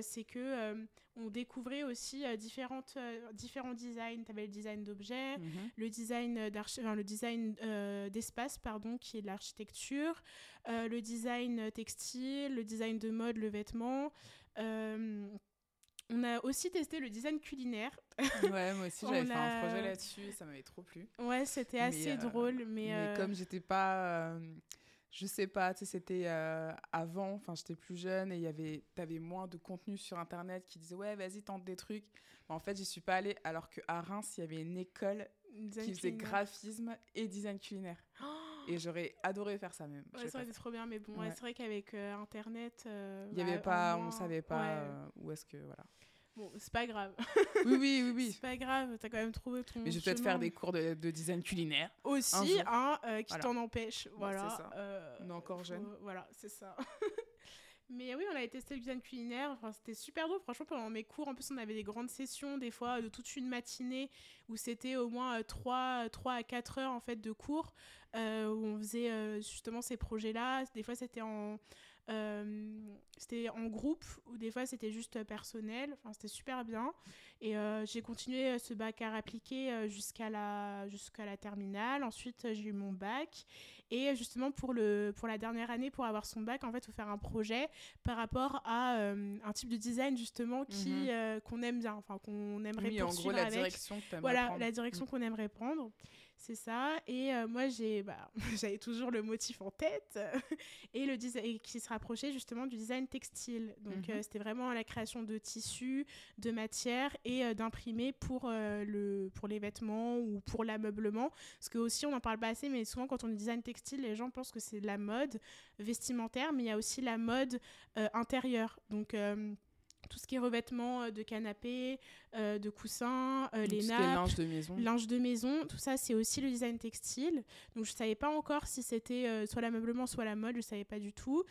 C'est que on découvrait aussi différentes, différents designs. Tu avais le design d'objets, mhm. le design, enfin, le design d'espace, pardon, qui est de l'architecture, le design textile, le design de mode, le vêtement. Euh, on a aussi testé le design culinaire. Ouais, moi aussi j'avais fait un projet là-dessus, ça m'avait trop plu. Ouais, c'était assez euh, drôle, mais, mais euh, comme j'étais pas, je sais pas, tu sais, c'était avant, enfin j'étais plus jeune et il y avait, t'avais moins de contenu sur internet qui disait ouais vas-y tente des trucs. en fait j'y suis pas allée alors qu'à Reims il y avait une école qui faisait graphisme et design culinaire. Oh et j'aurais adoré faire ça même. Ouais, ça aurait été trop bien, mais bon, c'est vrai qu'avec euh, Internet. Euh, Il y avait bah, pas, on savait pas euh, où est-ce que. Voilà. Bon, c'est pas grave. oui, oui, oui. oui. c'est pas grave, t'as quand même trouvé ton. Mais je vais peut-être faire des cours de, de, design culinaire. Aussi, hein, qui t'en empêche. Voilà. c'est ça. on est encore jeune. voilà, c'est ça. Mais oui, on avait testé le design culinaire. Enfin, c'était super drôle. Franchement, pendant mes cours, en plus, on avait des grandes sessions, des fois de toute une matinée, où c'était au moins 3, 3 à 4 heures en fait, de cours, euh, où on faisait euh, justement ces projets-là. Des fois, c'était en, euh, c'était en groupe ou des fois c'était juste personnel. Enfin, c'était super bien. Et euh, j'ai continué ce bac à appliquer euh, jusqu'à la, jusqu'à la terminale. Ensuite, j'ai eu mon bac. Et justement, pour, le, pour la dernière année, pour avoir son bac, en fait, il faut faire un projet par rapport à un type de design justement qui, mhm. qu'on aime bien, enfin, qu'on aimerait oui, en gros, la direction que Voilà, la direction mm. qu'on aimerait prendre. C'est ça. Et euh, moi, j'ai, bah, j'avais toujours le motif en tête et, le et qui se rapprochait justement du design textile. Donc, euh, mhm. c'était vraiment la création de tissus, de matières et euh, d'imprimer pour, le, pour les vêtements ou pour l'ameublement. Parce que aussi, on n'en parle pas assez, mais souvent, quand on dit design textile, les gens pensent que c'est de la mode vestimentaire, mais il y a aussi la mode intérieure. Donc, tout ce qui est revêtement euh, de canapé, euh, de coussins, euh, les nappes, linge de maison. Linge de maison, tout ça c'est aussi le design textile. Donc je savais pas encore si c'était soit l'ameublement, soit la mode, je savais pas du tout.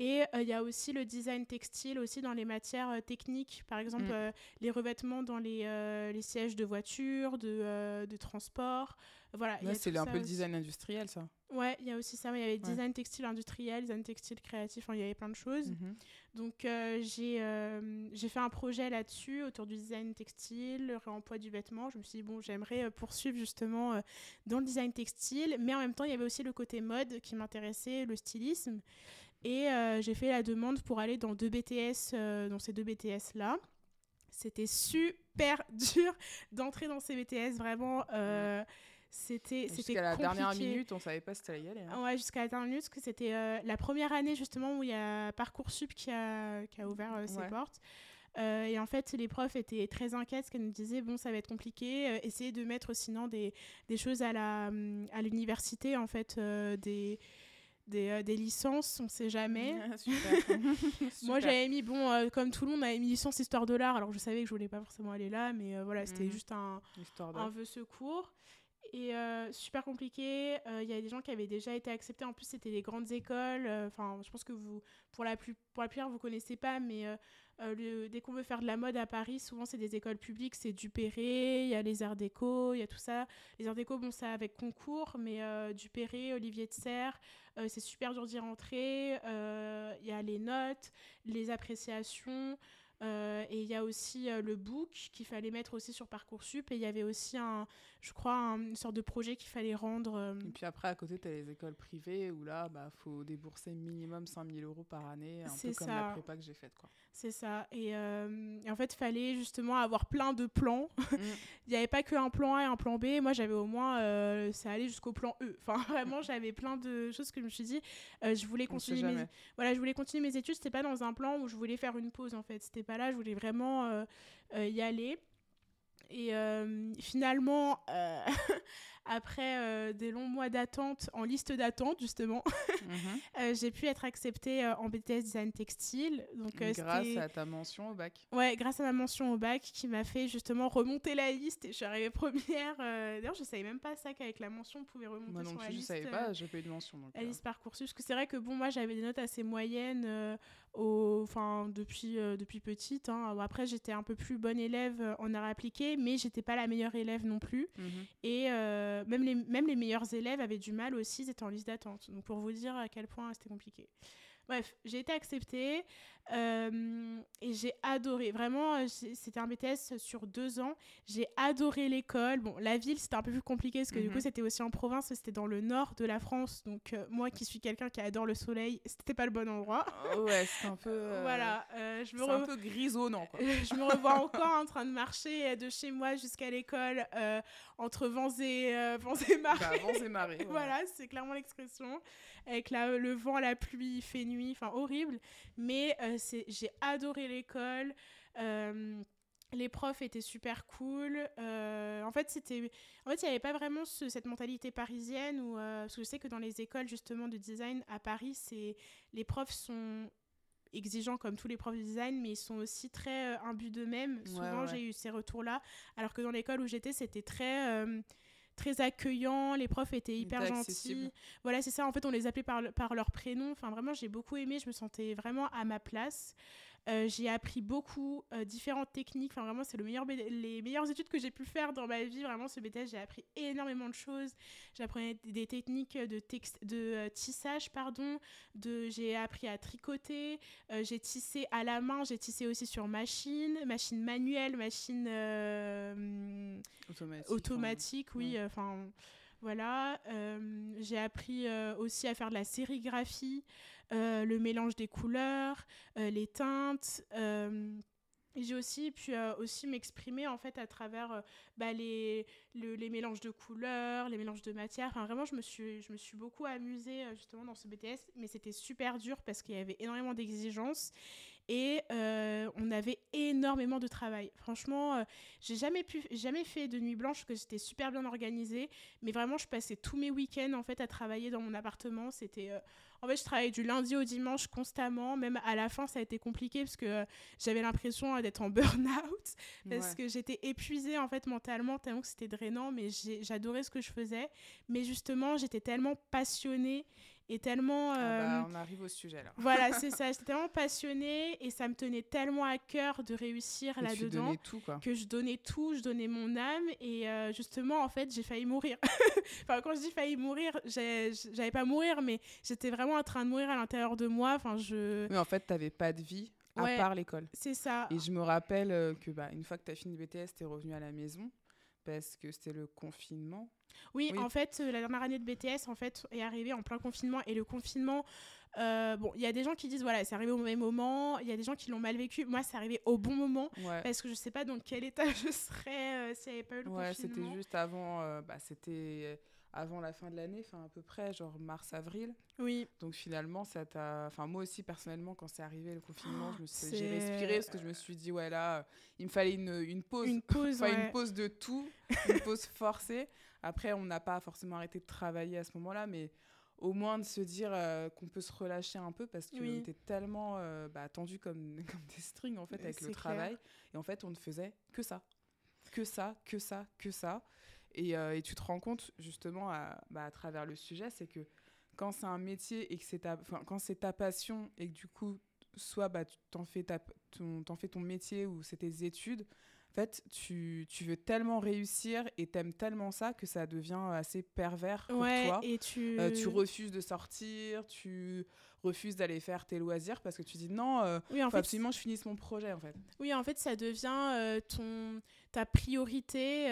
Et il y a aussi le design textile aussi dans les matières techniques, par exemple mm. les revêtements dans les, les sièges de voiture, de, de transport. Voilà, c'est un peu le design industriel, ça. Ouais, il y a aussi ça. Il y avait design textile industriel, design textile créatif, il y avait plein de choses. Mhm. Donc, euh, j'ai euh, j'ai fait un projet là-dessus, autour du design textile, le réemploi du vêtement. Je me suis dit, bon, j'aimerais euh, poursuivre justement dans le design textile, mais en même temps, il y avait aussi le côté mode qui m'intéressait, le stylisme. Et j'ai fait la demande pour aller dans deux BTS, dans ces deux BTS-là. C'était super dur d'entrer dans ces BTS, vraiment. C'était jusqu'à la dernière minute, on savait pas si allait y aller. Hein. Ouais, jusqu'à la dernière minute, parce que c'était euh, la première année justement où il y a Parcoursup qui a, qui a ouvert euh, ses portes. Euh, et en fait, les profs étaient très inquiets parce qu'elles nous disaient bon, ça va être compliqué. essayez de mettre sinon des, des choses à la hum, à l'université en fait des des, des, licences, on sait jamais. Moi, j'avais mis, bon, comme tout le monde, avait mis licence histoire de l'art, alors je savais que je voulais pas forcément aller là, mais voilà, c'était mhm. juste un, un vœu secours. Et euh, super compliqué. Il euh, y a des gens qui avaient déjà été acceptés. En plus, c'était des grandes écoles. Euh, enfin, je pense que vous, pour la, plus, pour la plupart, vous connaissez pas, mais dès qu'on veut faire de la mode à Paris, souvent c'est des écoles publiques. C'est Dupéré, il y a les Arts Déco, il y a tout ça. Les Arts Déco, bon, ça avec concours, mais Dupéré, Olivier de Serre, c'est super dur d'y rentrer. Il y a les notes, les appréciations. Et il y a aussi le book qu'il fallait mettre aussi sur Parcoursup. Et il y avait aussi, un, je crois, une sorte de projet qu'il fallait rendre. Euh, et puis après, à côté, tu as les écoles privées où là, il bah, faut débourser minimum 5000 euros par année, un peu comme la prépa que j'ai faite. C'est ça. Et, en fait, il fallait justement avoir plein de plans. Mm. il n'y avait pas qu'un plan A et un plan B. Moi, j'avais au moins, ça allait jusqu'au plan E. Enfin, vraiment, j'avais plein de choses que je me suis dit, je voulais continuer mes... Voilà, je voulais continuer mes études. C'était pas dans un plan où je voulais faire une pause, en fait. C'était là, je voulais vraiment euh, euh, y aller. Et euh, finalement, après des longs mois d'attente, en liste d'attente justement, mhm. j'ai pu être acceptée en BTS Design Textile. Donc, grâce à ta mention au bac. Ouais, grâce à ma mention au bac qui m'a fait justement remonter la liste et je suis arrivée première. D'ailleurs, je savais même pas ça qu'avec la mention on pouvait remonter moi non sur la liste. Je savais pas, j'ai pas eu de mention. Donc, la liste Parcoursup, parce que c'est vrai que bon, moi j'avais des notes assez moyennes enfin depuis euh, depuis petite hein. après j'étais un peu plus bonne élève euh, en art appliqué mais j'étais pas la meilleure élève non plus mhm. et euh, même les même les meilleurs élèves avaient du mal aussi ils étaient en liste d'attente donc pour vous dire à quel point c'était compliqué Bref, j'ai été acceptée euh, et j'ai adoré. Vraiment, euh, c'était un BTS sur deux ans. J'ai adoré l'école. Bon, la ville, c'était un peu plus compliqué parce que du coup, mhm. c'était aussi en province. C'était dans le nord de la France. Donc, euh, moi qui suis quelqu'un qui adore le soleil, c'était pas le bon endroit. Oh, ouais, c'est un peu. voilà. je me un peu grisonnant, quoi. je me revois encore en train de marcher de chez moi jusqu'à l'école entre vents et, vents et marées. Bah, vents et marées. voilà, c'est clairement l'expression avec la, le vent, la pluie, il fait nuit, enfin horrible. Mais euh, j'ai adoré l'école. Euh, les profs étaient super cool. Euh, en fait, c'était, en fait, il n'y avait pas vraiment cette mentalité parisienne où, parce que je sais que dans les écoles justement de design à Paris, c'est les profs sont exigeants comme tous les profs de design, mais ils sont aussi très imbus d'eux-mêmes. Souvent, j'ai eu ces retours-là, alors que dans l'école où j'étais, c'était très très accueillant, les profs étaient hyper gentils. Voilà, c'est ça, en fait, on les appelait par, par leur prénom. Enfin, vraiment, j'ai beaucoup aimé, je me sentais vraiment à ma place. Euh, j'ai appris beaucoup, euh, différentes techniques. Enfin, vraiment, c'est le meilleur les meilleures études que j'ai pu faire dans ma vie. Vraiment, ce BTS, j'ai appris énormément de choses. J'apprenais des techniques de, texte, de euh, tissage, pardon. De, j'ai appris à tricoter. j'ai tissé à la main. J'ai tissé aussi sur machine, machine manuelle, machine automatique. automatique oui. Enfin. Voilà, j'ai appris aussi à faire de la sérigraphie. Euh, le mélange des couleurs, euh, les teintes. Euh, j'ai aussi pu aussi m'exprimer en fait à travers bah, les, les mélanges de couleurs, les mélanges de matières. Vraiment, je me suis, je me suis beaucoup amusée justement dans ce BTS, mais c'était super dur parce qu'il y avait énormément d'exigences et on avait énormément de travail. Franchement, j'ai jamais pu, jamais fait de nuit blanche parce que j'étais super bien organisée, mais vraiment, je passais tous mes week-ends en fait à travailler dans mon appartement. C'était en fait, je travaillais du lundi au dimanche constamment. Même à la fin, ça a été compliqué parce que euh, j'avais l'impression euh, d'être en burn-out parce que j'étais épuisée en fait mentalement tellement que c'était drainant. Mais j'adorais ce que je faisais. Mais justement, j'étais tellement passionnée et tellement. Ah bah, on arrive au sujet là. Voilà, c'est ça. J'étais tellement passionnée et ça me tenait tellement à cœur de réussir là-dedans. Que je donnais tout, je donnais mon âme et justement, en fait, j'ai failli mourir. enfin, quand je dis failli mourir, j'avais pas mourir, mais j'étais vraiment en train de mourir à l'intérieur de moi. Enfin, je. Mais en fait, t'avais pas de vie à part l'école. C'est ça. Et je me rappelle euh, que bah, une fois que tu as fini le BTS, tu es revenu à la maison parce que c'était le confinement. Oui, en fait, euh, la dernière année de BTS en fait est arrivée en plein confinement et le confinement. Euh, bon, il y a des gens qui disent voilà, c'est arrivé au mauvais moment. Il y a des gens qui l'ont mal vécu. Moi, c'est arrivé au bon moment parce que je sais pas dans quel état je serais s'il n'y avait pas eu le ouais, c'était juste avant. bah, c'était avant la fin de l'année, enfin à peu près, genre mars-avril. Oui. Donc finalement, ça t'a. Enfin, moi aussi, personnellement, quand c'est arrivé le confinement, je me suis... j'ai respiré parce que je me suis dit, ouais, là, il me fallait une, une pause. Une pause, enfin, une pause de tout, une pause forcée. Après, on n'a pas forcément arrêté de travailler à ce moment-là, mais au moins de se dire euh, qu'on peut se relâcher un peu parce qu'on était tellement euh, bah, tendu comme, comme des strings, en fait, avec le travail. Et en fait, on ne faisait que ça. Que ça, que ça, que ça. Euh, et, tu te rends compte, justement, à, bah, à travers le sujet, c'est que quand c'est un métier et que c'est ta, quand c'est ta passion et que du coup, soit bah, tu t'en fais, ton, fais ton métier ou c'est tes études, en fait, tu, tu, veux tellement réussir et t'aimes tellement ça que ça devient assez pervers pour toi. Et tu... Euh, tu refuses de sortir, tu refuses d'aller faire tes loisirs parce que tu dis non, euh, oui, en fait, absolument je finisse mon projet en fait. Oui, en fait, ça devient euh, ton, ta priorité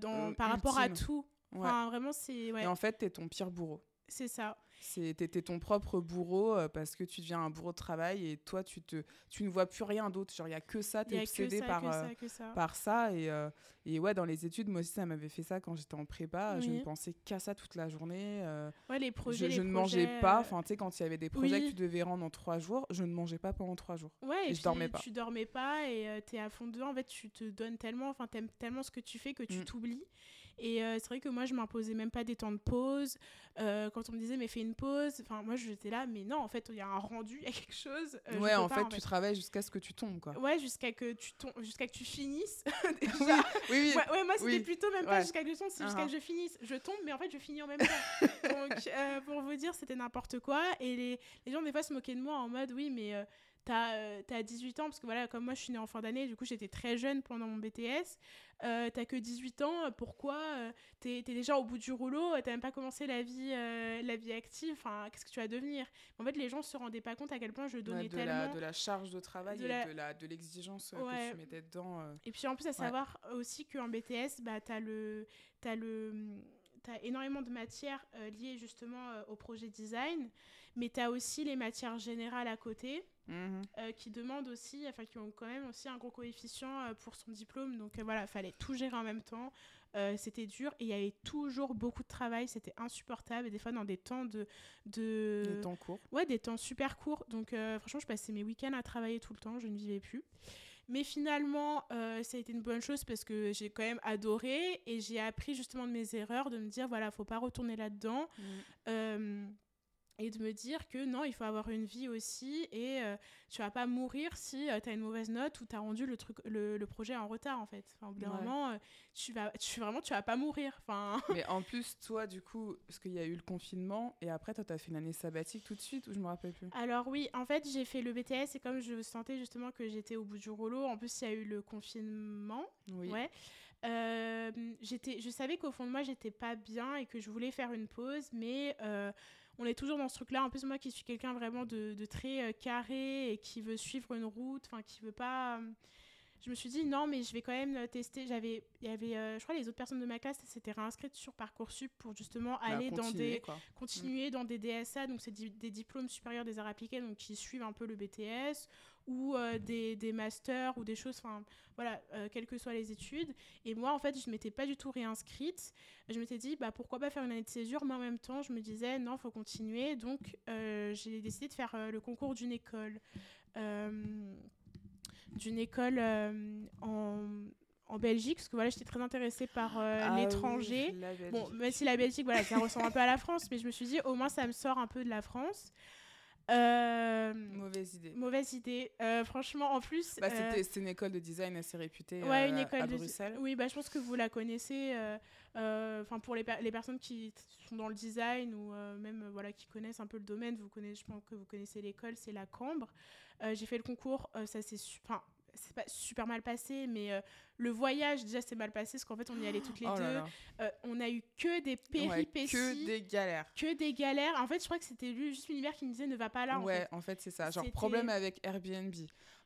dans, par rapport à tout. vraiment, c'est... Et en fait, t'es ton pire bourreau. C'est ça. T'étais ton propre bourreau euh, parce que tu deviens un bourreau de travail et toi, tu, te, tu ne vois plus rien d'autre. Genre, il n'y a que ça, tu es obsédé par, euh, ça, par ça. Et, euh, et ouais, dans les études, moi aussi, ça m'avait fait ça quand j'étais en prépa. Je ne pensais qu'à ça toute la journée. ouais, les projets. Je, je ne mangeais pas. Enfin, tu sais, quand il y avait des projets que tu devais rendre en trois jours, je ne mangeais pas pendant trois jours. Ouais, et, je dormais pas. Tu dormais pas et tu es à fond dedans. En fait, tu te donnes tellement, enfin, t'aimes tellement ce que tu fais que tu mm. t'oublies. Et euh, c'est vrai que moi, je m'imposais même pas des temps de pause. Euh, quand on me disait, mais fais une pause, enfin, moi, j'étais là, mais non, en fait, il y a un rendu, il y a quelque chose. Euh, ouais, en, fait, tu travailles jusqu'à ce que tu tombes, quoi. Ouais, jusqu'à que tu tombes, jusqu'à que tu finisses. déjà. Oui, oui, Ouais, moi, c'était plutôt même pas jusqu'à que je tombe, c'est jusqu'à uh-huh. que je finisse. Je tombe, mais en fait, je finis en même temps. Donc, pour vous dire, c'était n'importe quoi. Et les, les gens, des fois, se moquaient de moi en mode, oui, mais t'as euh, as 18 ans, parce que voilà, comme moi je suis née en fin d'année, du coup j'étais très jeune pendant mon BTS, euh, t'as que 18 ans, pourquoi euh, T'es es déjà au bout du rouleau, t'as même pas commencé la vie, euh, la vie active, enfin qu'est-ce que tu vas devenir? En fait, les gens se rendaient pas compte à quel point je donnais de tellement. La, de la charge de travail de et de l'exigence que tu mettais dedans. Et puis en plus, à savoir aussi qu'en BTS, bah, t'as le. As le tu as énormément de matières liées justement au projet design, mais tu as aussi les matières générales à côté. Mhm. Euh, qui demandent aussi, enfin qui ont quand même aussi un gros coefficient euh, pour son diplôme. Donc euh, voilà, il fallait tout gérer en même temps. c'était dur et il y avait toujours beaucoup de travail, c'était insupportable et des fois dans des temps de, de... Des temps courts. Ouais, des temps super courts. Donc franchement, je passais mes week-ends à travailler tout le temps, je ne vivais plus. Mais finalement, ça a été une bonne chose parce que j'ai quand même adoré et j'ai appris justement de mes erreurs, de me dire voilà, faut pas retourner là-dedans. Mm et de me dire que non, il faut avoir une vie aussi et euh, tu vas pas mourir si euh, tu as une mauvaise note ou tu as rendu le, truc, le, projet en retard en fait. Enfin, au bout d'un moment, euh, tu vas, tu, vraiment, tu vas pas mourir. Enfin... Mais en plus, toi, du coup, parce qu'il y a eu le confinement et après, toi, tu as fait une année sabbatique tout de suite ou je me rappelle plus? Alors oui, en fait, j'ai fait le BTS et comme je sentais justement que j'étais au bout du rouleau, en plus, il y a eu le confinement. Oui. Ouais. j'étais, je savais qu'au fond de moi, j'étais pas bien et que je voulais faire une pause, mais on est toujours dans ce truc-là. En plus, moi qui suis quelqu'un vraiment de, très euh, carré et qui veut suivre une route, enfin qui veut pas. Euh, je me suis dit non, mais je vais quand même tester. J'avais, il y avait, euh, je crois, les autres personnes de ma classe s'étaient réinscrites sur parcoursup pour justement bah, aller dans des, continuer mm. dans des DSA, donc c'est des diplômes supérieurs des arts appliqués, donc qui suivent un peu le BTS ou euh, des, des, masters ou des choses, enfin voilà, euh, quelles que soient les études. Et moi, en fait, je ne m'étais pas du tout réinscrite. Je m'étais dit, bah, pourquoi pas faire une année de césure, mais en même temps, je me disais, non, faut continuer. Donc, euh, j'ai décidé de faire le concours d'une école. d'une école en, en Belgique, parce que voilà, j'étais très intéressée par ah l'étranger. bon, même si la Belgique, voilà, ça ressemble un peu à la France, mais je me suis dit, au moins, ça me sort un peu de la France. Euh, mauvaise idée. Mauvaise idée. Euh, franchement, en plus. Bah, c'était une école de design assez réputée ouais, une école à de... Bruxelles. Oui, bah, je pense que vous la connaissez. Enfin, pour les, les, personnes qui sont dans le design ou même voilà, qui connaissent un peu le domaine, vous connaissez, je pense que vous connaissez l'école, c'est la Cambre. J'ai fait le concours, ça c'est. Enfin, c'est pas super mal passé, mais euh, le voyage, déjà, c'est mal passé parce qu'en fait, on y allait toutes les oh deux. Euh, on a eu que des péripéties. que des galères. Que des galères. En fait, je crois que c'était juste l'univers qui me disait ne va pas là. Ouais, en fait, en fait c'est ça. Genre, problème avec Airbnb.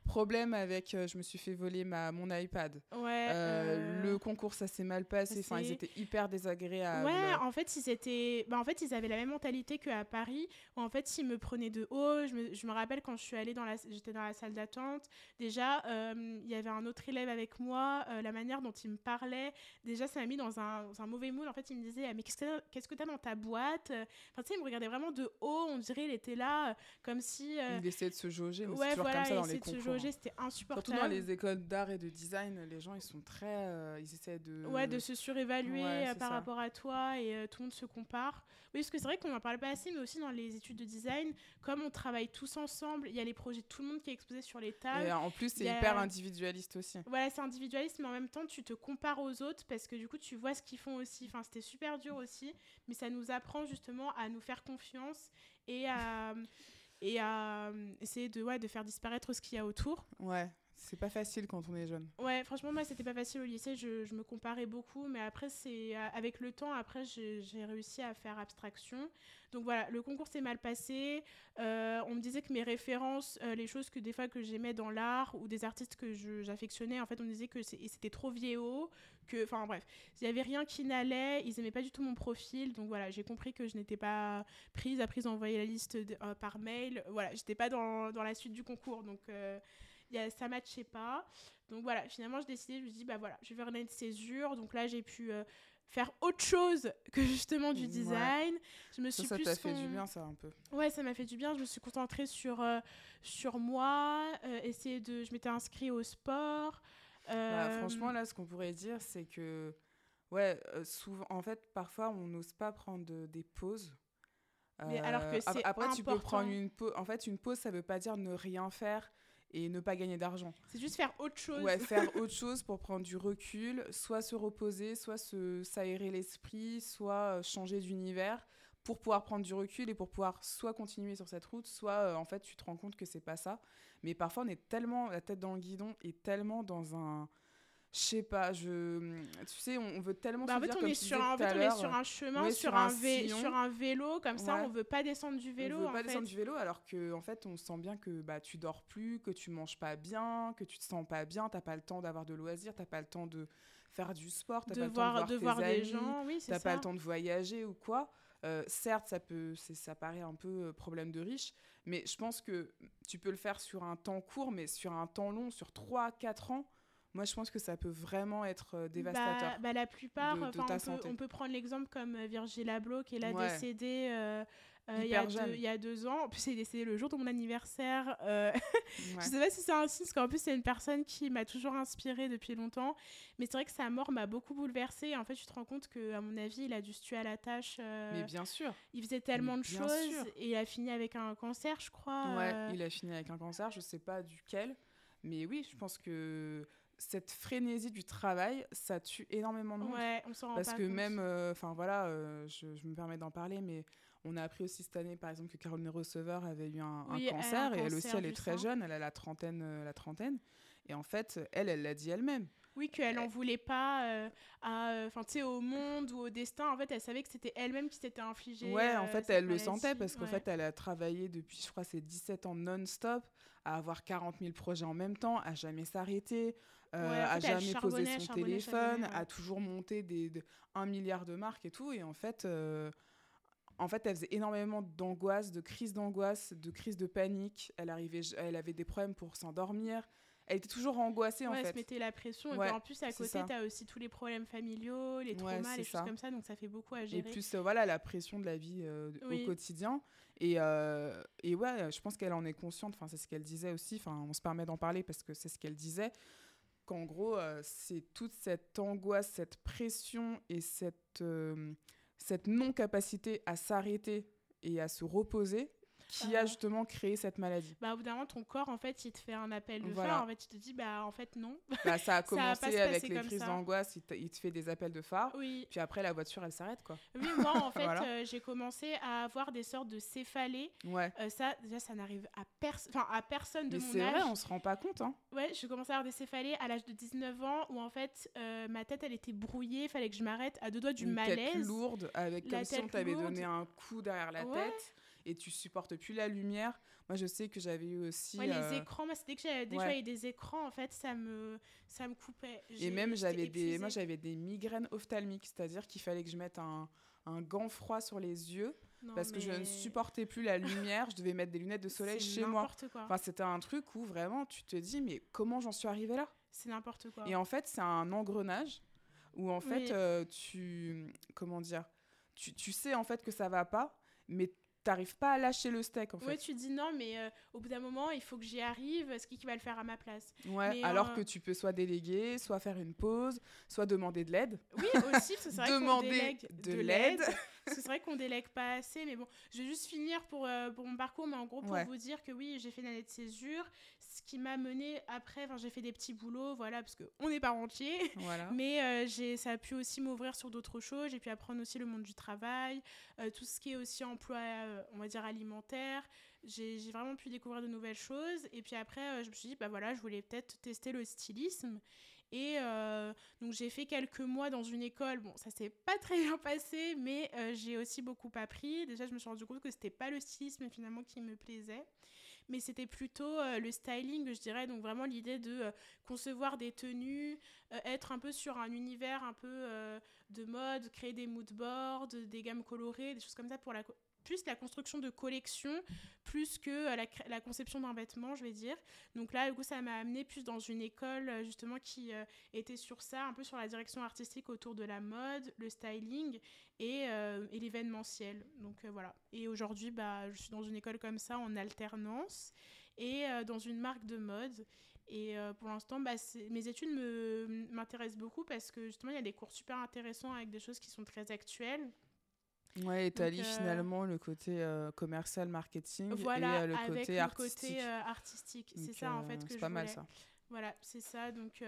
Problème avec, euh, je me suis fait voler ma, mon iPad. Ouais. Euh, le concours, ça s'est mal passé. Enfin, ils étaient hyper désagréables. Ouais, en fait, ils étaient. Bah, en fait, ils avaient la même mentalité qu'à Paris. Où, en fait, ils me prenaient de haut. Je me, je me rappelle quand je suis allée dans la. J'étais dans la salle d'attente. Déjà, euh, il y avait un autre élève avec moi. la manière dont il me parlait, déjà, ça m'a mis dans un, un, mauvais mood. En fait, il me disait Mais qu'est-ce que tu as dans ta boîte? Enfin, tu sais, il me regardait vraiment de haut. On dirait il était là comme si. Il essayait de se jauger. Mais ouais, toujours voilà, comme ça dans les concours c'était insupportable. Surtout dans les écoles d'art et de design, les gens ils sont très, euh, ils essaient de. Ouais, de se surévaluer euh, par rapport à toi et euh, tout le monde se compare. Oui, parce que c'est vrai qu'on en parle pas assez, mais aussi dans les études de design, comme on travaille tous ensemble, il y a les projets de tout le monde qui est exposé sur les tables. Et en plus, c'est hyper individualiste aussi. Voilà, c'est individualiste, mais en même temps, tu te compares aux autres parce que du coup, tu vois ce qu'ils font aussi. Enfin, c'était super dur aussi, mais ça nous apprend justement à nous faire confiance et à et à euh, essayer de, ouais, de faire disparaître ce qu'il y a autour. Ouais, c'est pas facile quand on est jeune. Ouais, franchement, moi, c'était pas facile au lycée. Je, me comparais beaucoup, mais après, c'est euh, avec le temps, après, j'ai réussi à faire abstraction. Donc voilà, le concours s'est mal passé. Euh, on me disait que mes références, les choses que des fois que j'aimais dans l'art ou des artistes que j'affectionnais, en fait, on me disait que c'était trop vieillot, que, enfin bref, il y avait rien qui n'allait. Ils aimaient pas du tout mon profil, donc voilà, j'ai compris que je n'étais pas prise. Après, ils envoyé la liste par mail. Voilà, j'étais pas dans, dans, la suite du concours, donc y a, ça matchait pas. Donc voilà, finalement, je décidais, je me dis, bah voilà, je vais faire une césure. Donc là, j'ai pu euh, faire autre chose que justement du design. Je me suis ça, ça t'a fait du bien, ça, un peu. Ouais, ça m'a fait du bien. Je me suis concentrée sur, euh, sur moi, euh, essayer de... Je m'étais inscrite au sport. Bah, franchement, là, ce qu'on pourrait dire, c'est que, ouais, souvent, en fait, parfois, on n'ose pas prendre des pauses. Mais alors que c'est Après, tu peux prendre une pause. En fait, une pause, ça veut pas dire ne rien faire et ne pas gagner d'argent. C'est juste faire autre chose. Ouais, faire autre chose pour prendre du recul, soit se reposer, soit se s'aérer l'esprit, soit euh, changer d'univers pour pouvoir prendre du recul et pour pouvoir soit continuer sur cette route, soit euh, en fait tu te rends compte que c'est pas ça. Mais parfois on est tellement la tête dans le guidon et tellement dans un je sais pas, je, tu sais, on veut tellement bah, en fait, on est sur un, en fait, on est sur un chemin, sur, un, sur un vélo, comme ça, on veut pas descendre du vélo. On veut pas descendre du vélo, alors que en fait, on sent bien que bah tu dors plus, que tu manges pas bien, que tu te sens pas bien, t'as pas le temps d'avoir de loisirs, t'as pas le temps de faire du sport, t'as pas le temps de voir, des gens, oui, t'as pas le temps de voyager ou quoi. Euh, certes, ça peut, ça paraît un peu euh, problème de riche, mais je pense que tu peux le faire sur un temps court, mais sur un temps long, sur 3-4 ans, moi, je pense que ça peut vraiment être euh, dévastateur. Bah, bah, la plupart, on, peut, on, peut, prendre l'exemple comme euh, Virgile Abloh, qui est là décédée euh, il, y a deux, il y a deux ans. En plus, il est décédé le jour de mon anniversaire. Euh... ne je sais pas si c'est un signe, parce qu'en plus, c'est une personne qui m'a toujours inspirée depuis longtemps. Mais c'est vrai que sa mort m'a beaucoup bouleversée. En fait, tu te rends compte qu'à mon avis, il a dû se tuer à la tâche. Mais bien sûr. Il faisait tellement de choses. Et il a fini avec un cancer, je crois. Ouais, il a fini avec un cancer. Je sais pas duquel. Mais oui, je pense que cette frénésie du travail, ça tue énormément de monde. Ouais, on s'en rend Parce que même, euh, enfin voilà, euh, je, me permets d'en parler, mais on a appris aussi cette année, par exemple, que Caroline Receveur avait eu un, cancer, et elle aussi, elle est très jeune, elle a la trentaine, euh, la trentaine. Et en fait, elle, elle l'a dit elle-même. Oui, qu'elle n'en voulait pas enfin, tu sais, au monde ou au destin. En fait, elle savait que c'était elle-même qui s'était infligée. Ouais, en fait, elle le sentait parce qu'en fait, elle a travaillé depuis, je crois, c'est 17 ans non-stop, à avoir 40 000 projets en même temps, à jamais s'arrêter, euh, à jamais poser son téléphone, à toujours monter des, 1 milliard de marques et tout. Et en fait, euh, en fait elle faisait énormément d'angoisse, de crises d'angoisse, de crises de panique. Elle, arrivait, elle avait des problèmes pour s'endormir. Elle était toujours angoissée en fait. Elle se mettait la pression. et en plus, à côté, tu as aussi tous les problèmes familiaux, les traumas, les choses comme ça. Donc ça fait beaucoup à gérer. Et plus, euh, voilà, la pression de la vie au quotidien. Et, et ouais, je pense qu'elle en est consciente. Enfin, c'est ce qu'elle disait aussi. Enfin, on se permet d'en parler parce que c'est ce qu'elle disait qu'en gros, euh, c'est toute cette angoisse, cette pression et cette, euh, cette non-capacité à s'arrêter et à se reposer qui a euh, justement créé cette maladie. Bah, au bout d'un moment, ton corps, en fait, il te fait un appel de phare. En fait, il te dit, bah, en fait, non. Bah, ça a commencé avec les crises d'angoisse. Il, te fait des appels de phare. Oui. Puis après, la voiture, elle s'arrête, quoi. Oui, moi, en fait, euh, j'ai commencé à avoir des sortes de céphalées. Ouais. Euh, ça, déjà, ça n'arrive à, enfin à personne de Mais mon âge. c'est vrai, on se rend pas compte. Hein. Ouais, j'ai commencé à avoir des céphalées à l'âge de 19 ans où, en fait, ma tête, elle était brouillée. Il fallait que je m'arrête à deux doigts du Une malaise. Tête lourde, avec comme si on t'avait donné un coup derrière la tête et tu supportes plus la lumière. Moi, je sais que j'avais eu aussi. Ouais, les euh, écrans, moi, dès que j'avais des écrans, en fait, ça me, ça me coupait. Et même, j'avais des, moi, j'avais des migraines ophtalmiques, c'est-à-dire qu'il fallait que je mette un, un gant froid sur les yeux. parce que je ne supportais plus la lumière, je devais mettre des lunettes de soleil chez moi. Quoi. Enfin, c'était un truc où vraiment tu te dis, mais comment j'en suis arrivée là? C'est n'importe quoi. Et en fait, c'est un engrenage où en fait, euh, tu. Comment dire tu, tu, sais en fait que ça va pas, mais t'arrives pas à lâcher le steak en fait. Ouais, tu dis non, mais euh, au bout d'un moment, il faut que j'y arrive. Ce qui va le faire à ma place Ouais, alors euh, que tu peux soit déléguer, soit faire une pause, soit demander de l'aide. Oui, aussi, c'est vrai demander délègue de, l'aide. c'est vrai qu'on délègue pas assez, mais bon, je vais juste finir pour, euh, pour mon parcours, mais en gros pour vous dire que oui, j'ai fait une année de césure, ce qui m'a mené après, j'ai fait des petits boulots, voilà, parce que on n'est pas entier. Voilà. Mais j'ai, ça a pu aussi m'ouvrir sur d'autres choses. J'ai pu apprendre aussi le monde du travail, tout ce qui est aussi emploi euh, on va dire, alimentaire. J'ai vraiment pu découvrir de nouvelles choses. Et puis après, euh, je me suis dit, bah voilà, je voulais peut-être tester le stylisme. Et euh, donc j'ai fait quelques mois dans une école. Bon, ça s'est pas très bien passé, mais j'ai aussi beaucoup appris. Déjà, je me suis rendu compte que c'était pas le stylisme finalement qui me plaisait, mais c'était plutôt le styling, je dirais. Donc vraiment l'idée de concevoir des tenues, être un peu sur un univers un peu de mode, créer des mood boards, des gammes colorées, des choses comme ça pour la plus la construction de collections plus que euh, la, conception d'un vêtement, je vais dire. Donc là, du coup, ça m'a amené plus dans une école euh, justement qui euh, était sur ça, un peu sur la direction artistique autour de la mode, le styling et, et l'événementiel. Donc voilà. Et aujourd'hui, bah, je suis dans une école comme ça en alternance et dans une marque de mode. Et pour l'instant, bah, mes études m'intéressent beaucoup parce que justement, il y a des cours super intéressants avec des choses qui sont très actuelles. Ouais, allies euh, finalement le côté euh, commercial, marketing et euh, le côté artistique. artistique. C'est ça en fait que je pas mal ça. Voilà, c'est ça. Donc,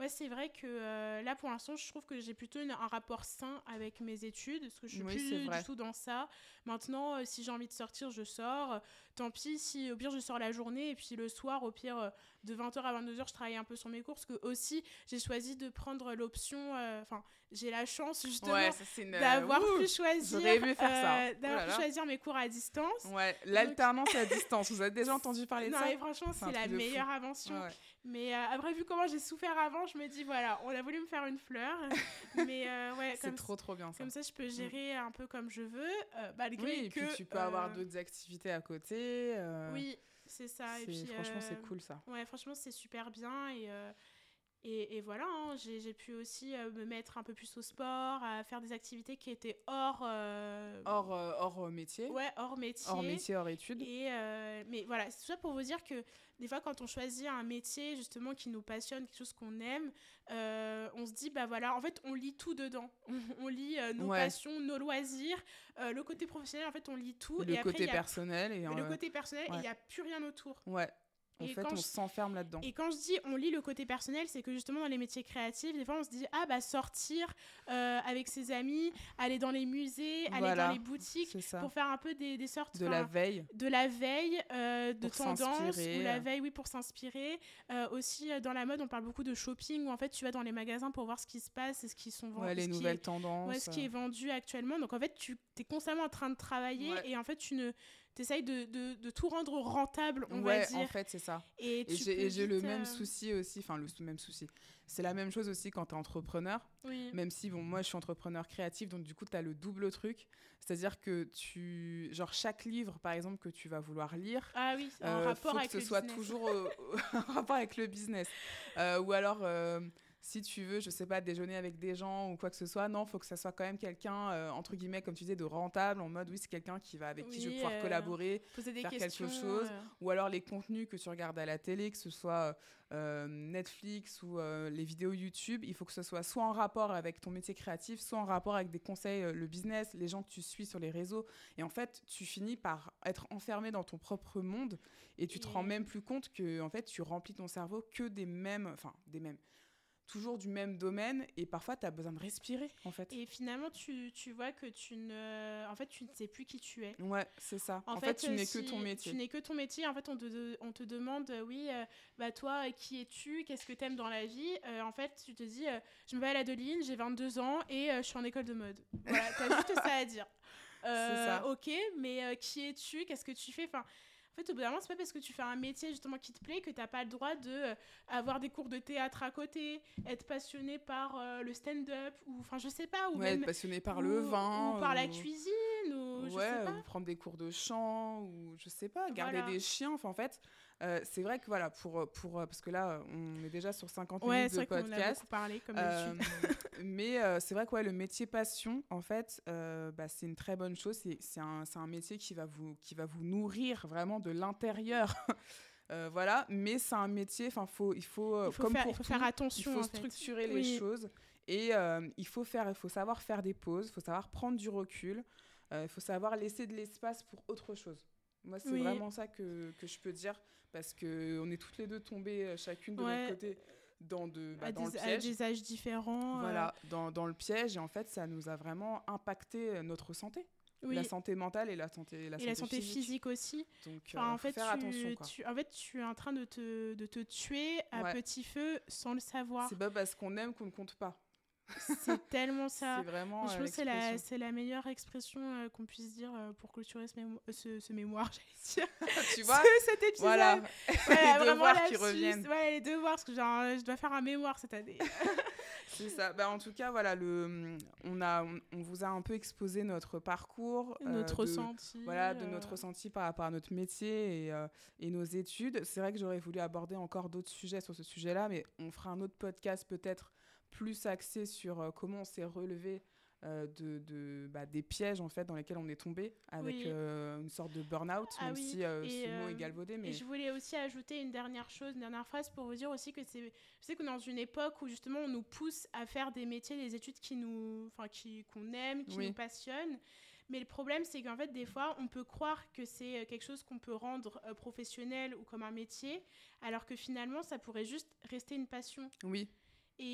ouais, c'est vrai que là, pour l'instant, je trouve que j'ai plutôt un rapport sain avec mes études, parce que je suis plus du tout dans ça. Maintenant, si j'ai envie de sortir, je sors. Tant pis, si au pire, je sors la journée, et puis le soir, au pire, de 20h à 22h, je travaille un peu sur mes cours, parce que aussi, j'ai choisi de prendre l'option, enfin, j'ai la chance justement d'avoir pu choisir euh, d'avoir pu choisir mes cours à distance. Ouais l'alternance à distance vous avez déjà entendu parler de non, ça? non franchement c'est la meilleure invention. Mais euh, après vu comment j'ai souffert avant je me dis voilà on a voulu me faire une fleur. Mais euh, ouais c'est trop trop bien ça. comme ça je peux mm. gérer un peu comme je veux malgré oui, et puis tu peux avoir d'autres activités à côté oui c'est ça et puis franchement c'est cool ça ouais franchement c'est super bien et et, voilà, hein, j'ai pu aussi euh, me mettre un peu plus au sport, à faire des activités qui étaient hors... Euh, hors, euh, hors métier. Ouais, hors métier. Hors métier, hors études. Et, mais voilà, c'est tout ça pour vous dire que des fois, quand on choisit un métier justement qui nous passionne, quelque chose qu'on aime, on se dit, bah voilà, en fait, on lit tout dedans. On, lit nos passions, nos loisirs, le côté professionnel, en fait, on lit tout. Le côté personnel. Et le côté personnel, et il n'y a plus rien autour. Ouais. En fait, on s'enferme là-dedans. Et quand je dis on lit le côté personnel, c'est que justement dans les métiers créatifs, des fois on se dit ah bah sortir euh, avec ses amis, aller dans les musées, aller dans les boutiques pour faire un peu des, des sortes de la veille, de la veille, euh, de tendance ou la veille oui pour s'inspirer. Euh, aussi dans la mode, on parle beaucoup de shopping où en fait tu vas dans les magasins pour voir ce qui se passe et ce qui sont vendus, ouais, les nouvelles tendances, ce qui est vendu actuellement. Donc en fait tu es constamment en train de travailler et en fait tu ne t'essayes de, de, de, tout rendre rentable, on va dire. en fait, c'est ça. Et, j'ai le même euh, souci aussi, enfin, le même souci. C'est la même chose aussi quand tu es entrepreneur. Oui. Même si, bon, moi, je suis entrepreneur créatif, donc du coup, tu as le double truc. C'est-à-dire que tu. Genre, chaque livre, par exemple, que tu vas vouloir lire. Ah oui, un euh, rapport faut avec que ce soit toujours un rapport avec le business. Euh, ou alors si tu veux, je sais pas, déjeuner avec des gens ou quoi que ce soit, non, faut que ça soit quand même quelqu'un, euh, entre guillemets, comme tu disais, de rentable, en mode, oui, c'est quelqu'un qui va, avec qui je vais pouvoir euh, collaborer, faire quelque chose. Euh. Ou alors les contenus que tu regardes à la télé, que ce soit Netflix ou les vidéos YouTube, il faut que ce soit soit en rapport avec ton métier créatif, soit en rapport avec des conseils, le business, les gens que tu suis sur les réseaux. Et en fait, tu finis par être enfermé dans ton propre monde et tu te rends même plus compte que, en fait, tu remplis ton cerveau que des mêmes, enfin, des mêmes toujours du même domaine et parfois tu as besoin de respirer en fait. Et finalement tu, tu, vois que tu ne en fait tu ne sais plus qui tu es. Ouais, c'est ça. En, fait, tu n'es que ton métier. Tu n'es que ton métier. En fait, on te, on te demande euh, oui, euh, bah toi qui es-tu? Qu'est-ce que tu aimes dans la vie? Euh, En fait, tu te dis je m'appelle Adeline, j'ai 22 ans et je suis en école de mode. Voilà, tu as juste ça à dire. ça. OK, mais qui es-tu? Qu'est-ce que tu fais? Enfin en fait, au bout d'un moment, c'est pas parce que tu fais un métier justement qui te plaît que t'as pas le droit de euh, avoir des cours de théâtre à côté, être passionné par euh, le stand-up ou enfin je sais pas ou ouais, être passionné par le vin ou, par la cuisine ou je sais pas. ou prendre des cours de chant ou je sais pas, garder des chiens. Enfin en fait, euh, c'est vrai que voilà, pour, pour, parce que là, on est déjà sur 50 minutes de podcast. parlé, comme euh, mais euh, c'est vrai que ouais, le métier passion, en fait, bah, c'est une très bonne chose. C'est un, un, métier qui va, vous, qui va vous nourrir vraiment de l'intérieur. voilà, mais c'est un métier, enfin, faut, il faut, il faut comme faire, pour il faut faire attention. Il faut structurer les choses et il faut faire, il faut savoir faire des pauses, il faut savoir prendre du recul, il faut savoir laisser de l'espace pour autre chose. Moi, c'est vraiment ça que, que, je peux dire, parce qu'on est toutes les deux tombées, euh, chacune de notre côté, dans, de, bah, dans des, le piège. À des âges différents. Voilà, euh. dans, dans, le piège, et en fait, ça nous a vraiment impacté euh, notre santé. La santé mentale et la santé, la et la santé physique. aussi. Donc, en fait, faire tu, attention. Quoi. Tu, en fait, tu es en train de te, de te tuer à petit feu sans le savoir. C'est pas parce qu'on aime qu'on ne compte pas. C'est tellement ça. C'est vraiment. Je pense c'est la, c'est la meilleure expression euh, qu'on puisse dire euh, pour clôturer ce, euh, ce, mémoire, j'allais dire. tu vois? Cet épisode. Voilà. les devoirs qui reviennent. Ouais, les devoirs, parce que genre, je dois faire un mémoire cette année. c'est ça. Bah, en tout cas, voilà, le, on, a, on, vous a un peu exposé notre parcours. Notre ressenti. Voilà, de notre ressenti par rapport à notre métier et, et nos études. C'est vrai que j'aurais voulu aborder encore d'autres sujets sur ce sujet-là, mais on fera un autre podcast peut-être plus axé sur euh, comment on s'est relevé euh, de, de bah, des pièges en fait dans lesquels on est tombé avec euh, une sorte de burn-out ah même si ce mot est galvaudé mais et je voulais aussi ajouter une dernière chose une dernière phrase pour vous dire aussi que c'est je sais que dans une époque où justement on nous pousse à faire des métiers des études qui nous enfin qui qu'on aime qui nous passionnent mais le problème, c'est qu'en fait, des fois, on peut croire que c'est quelque chose qu'on peut rendre professionnel ou comme un métier, alors que finalement, ça pourrait juste rester une passion. Oui.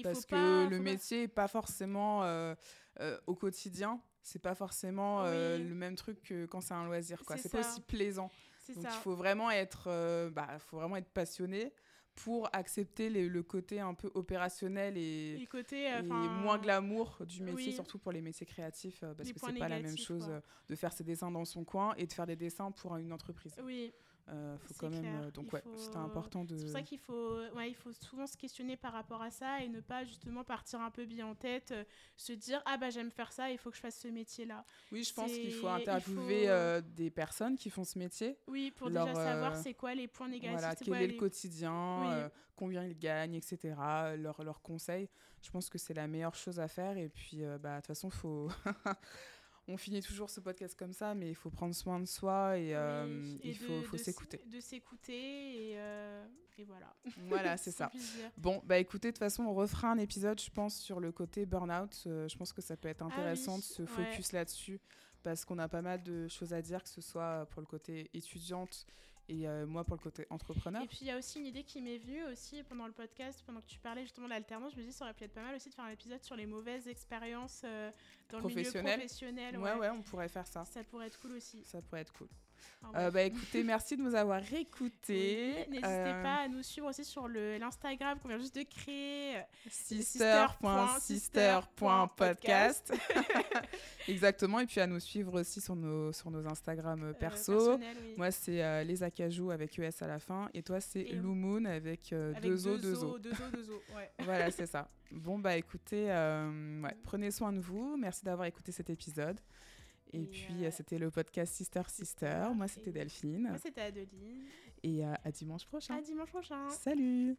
Parce que le métier n'est pas forcément euh, euh, au quotidien, c'est pas forcément euh, le même truc que quand c'est un loisir. quoi. C'est pas aussi plaisant. Donc il faut vraiment être, bah, faut vraiment être passionné pour accepter le côté un peu opérationnel et, côté, moins glamour du métier, surtout pour les métiers créatifs, parce que c'est pas la même chose de faire ses dessins dans son coin et de faire des dessins pour une entreprise. Oui. Euh, faut quand même euh, donc ouais c'était important de c'est pour ça qu'il faut ouais, il faut souvent se questionner par rapport à ça et ne pas justement partir un peu bien en tête euh, se dire ah bah j'aime faire ça il faut que je fasse ce métier là oui je pense qu'il faut interviewer des personnes qui font ce métier. Oui pour déjà savoir c'est quoi les points négatifs voilà, quel est le quotidien combien ils gagnent etc leurs leur conseils je pense que c'est la meilleure chose à faire et puis bah de toute façon faut on finit toujours ce podcast comme ça, mais il faut prendre soin de soi et, euh, il faut, faut s'écouter. De s'écouter et, euh, et, voilà. Voilà, c'est ça. Bon, bah écoutez, de toute façon, on refera un épisode, je pense, sur le côté burn-out. Euh, je pense que ça peut être ah intéressant de se focus là-dessus parce qu'on a pas mal de choses à dire, que ce soit pour le côté étudiante et euh, moi pour le côté entrepreneur. Et puis il y a aussi une idée qui m'est venue aussi pendant le podcast, pendant que tu parlais justement de l'alternance, je me dis ça aurait pu être pas mal aussi de faire un épisode sur les mauvaises expériences euh, dans le milieu professionnel. Ouais. ouais, on pourrait faire ça. Ça pourrait être cool aussi. Ça pourrait être cool. Euh, bah écoutez, merci de nous avoir écoutés. N'hésitez pas à nous suivre aussi sur l'Instagram qu'on vient juste de créer. sister.sister.podcast. Exactement. Et puis à nous suivre aussi sur nos, sur nos Instagram perso. Moi, c'est les Acajou avec ES à la fin. Et toi, c'est Lou Moon avec, deux O, deux O. Deux O, deux O. Ouais. voilà, c'est ça. Bon, bah écoutez, ouais, prenez soin de vous. Merci d'avoir écouté cet épisode. Et, puis, euh, c'était le podcast Sister Sister. Moi, c'était Delphine. Moi, c'était Adeline. Et à dimanche prochain. À dimanche prochain. Salut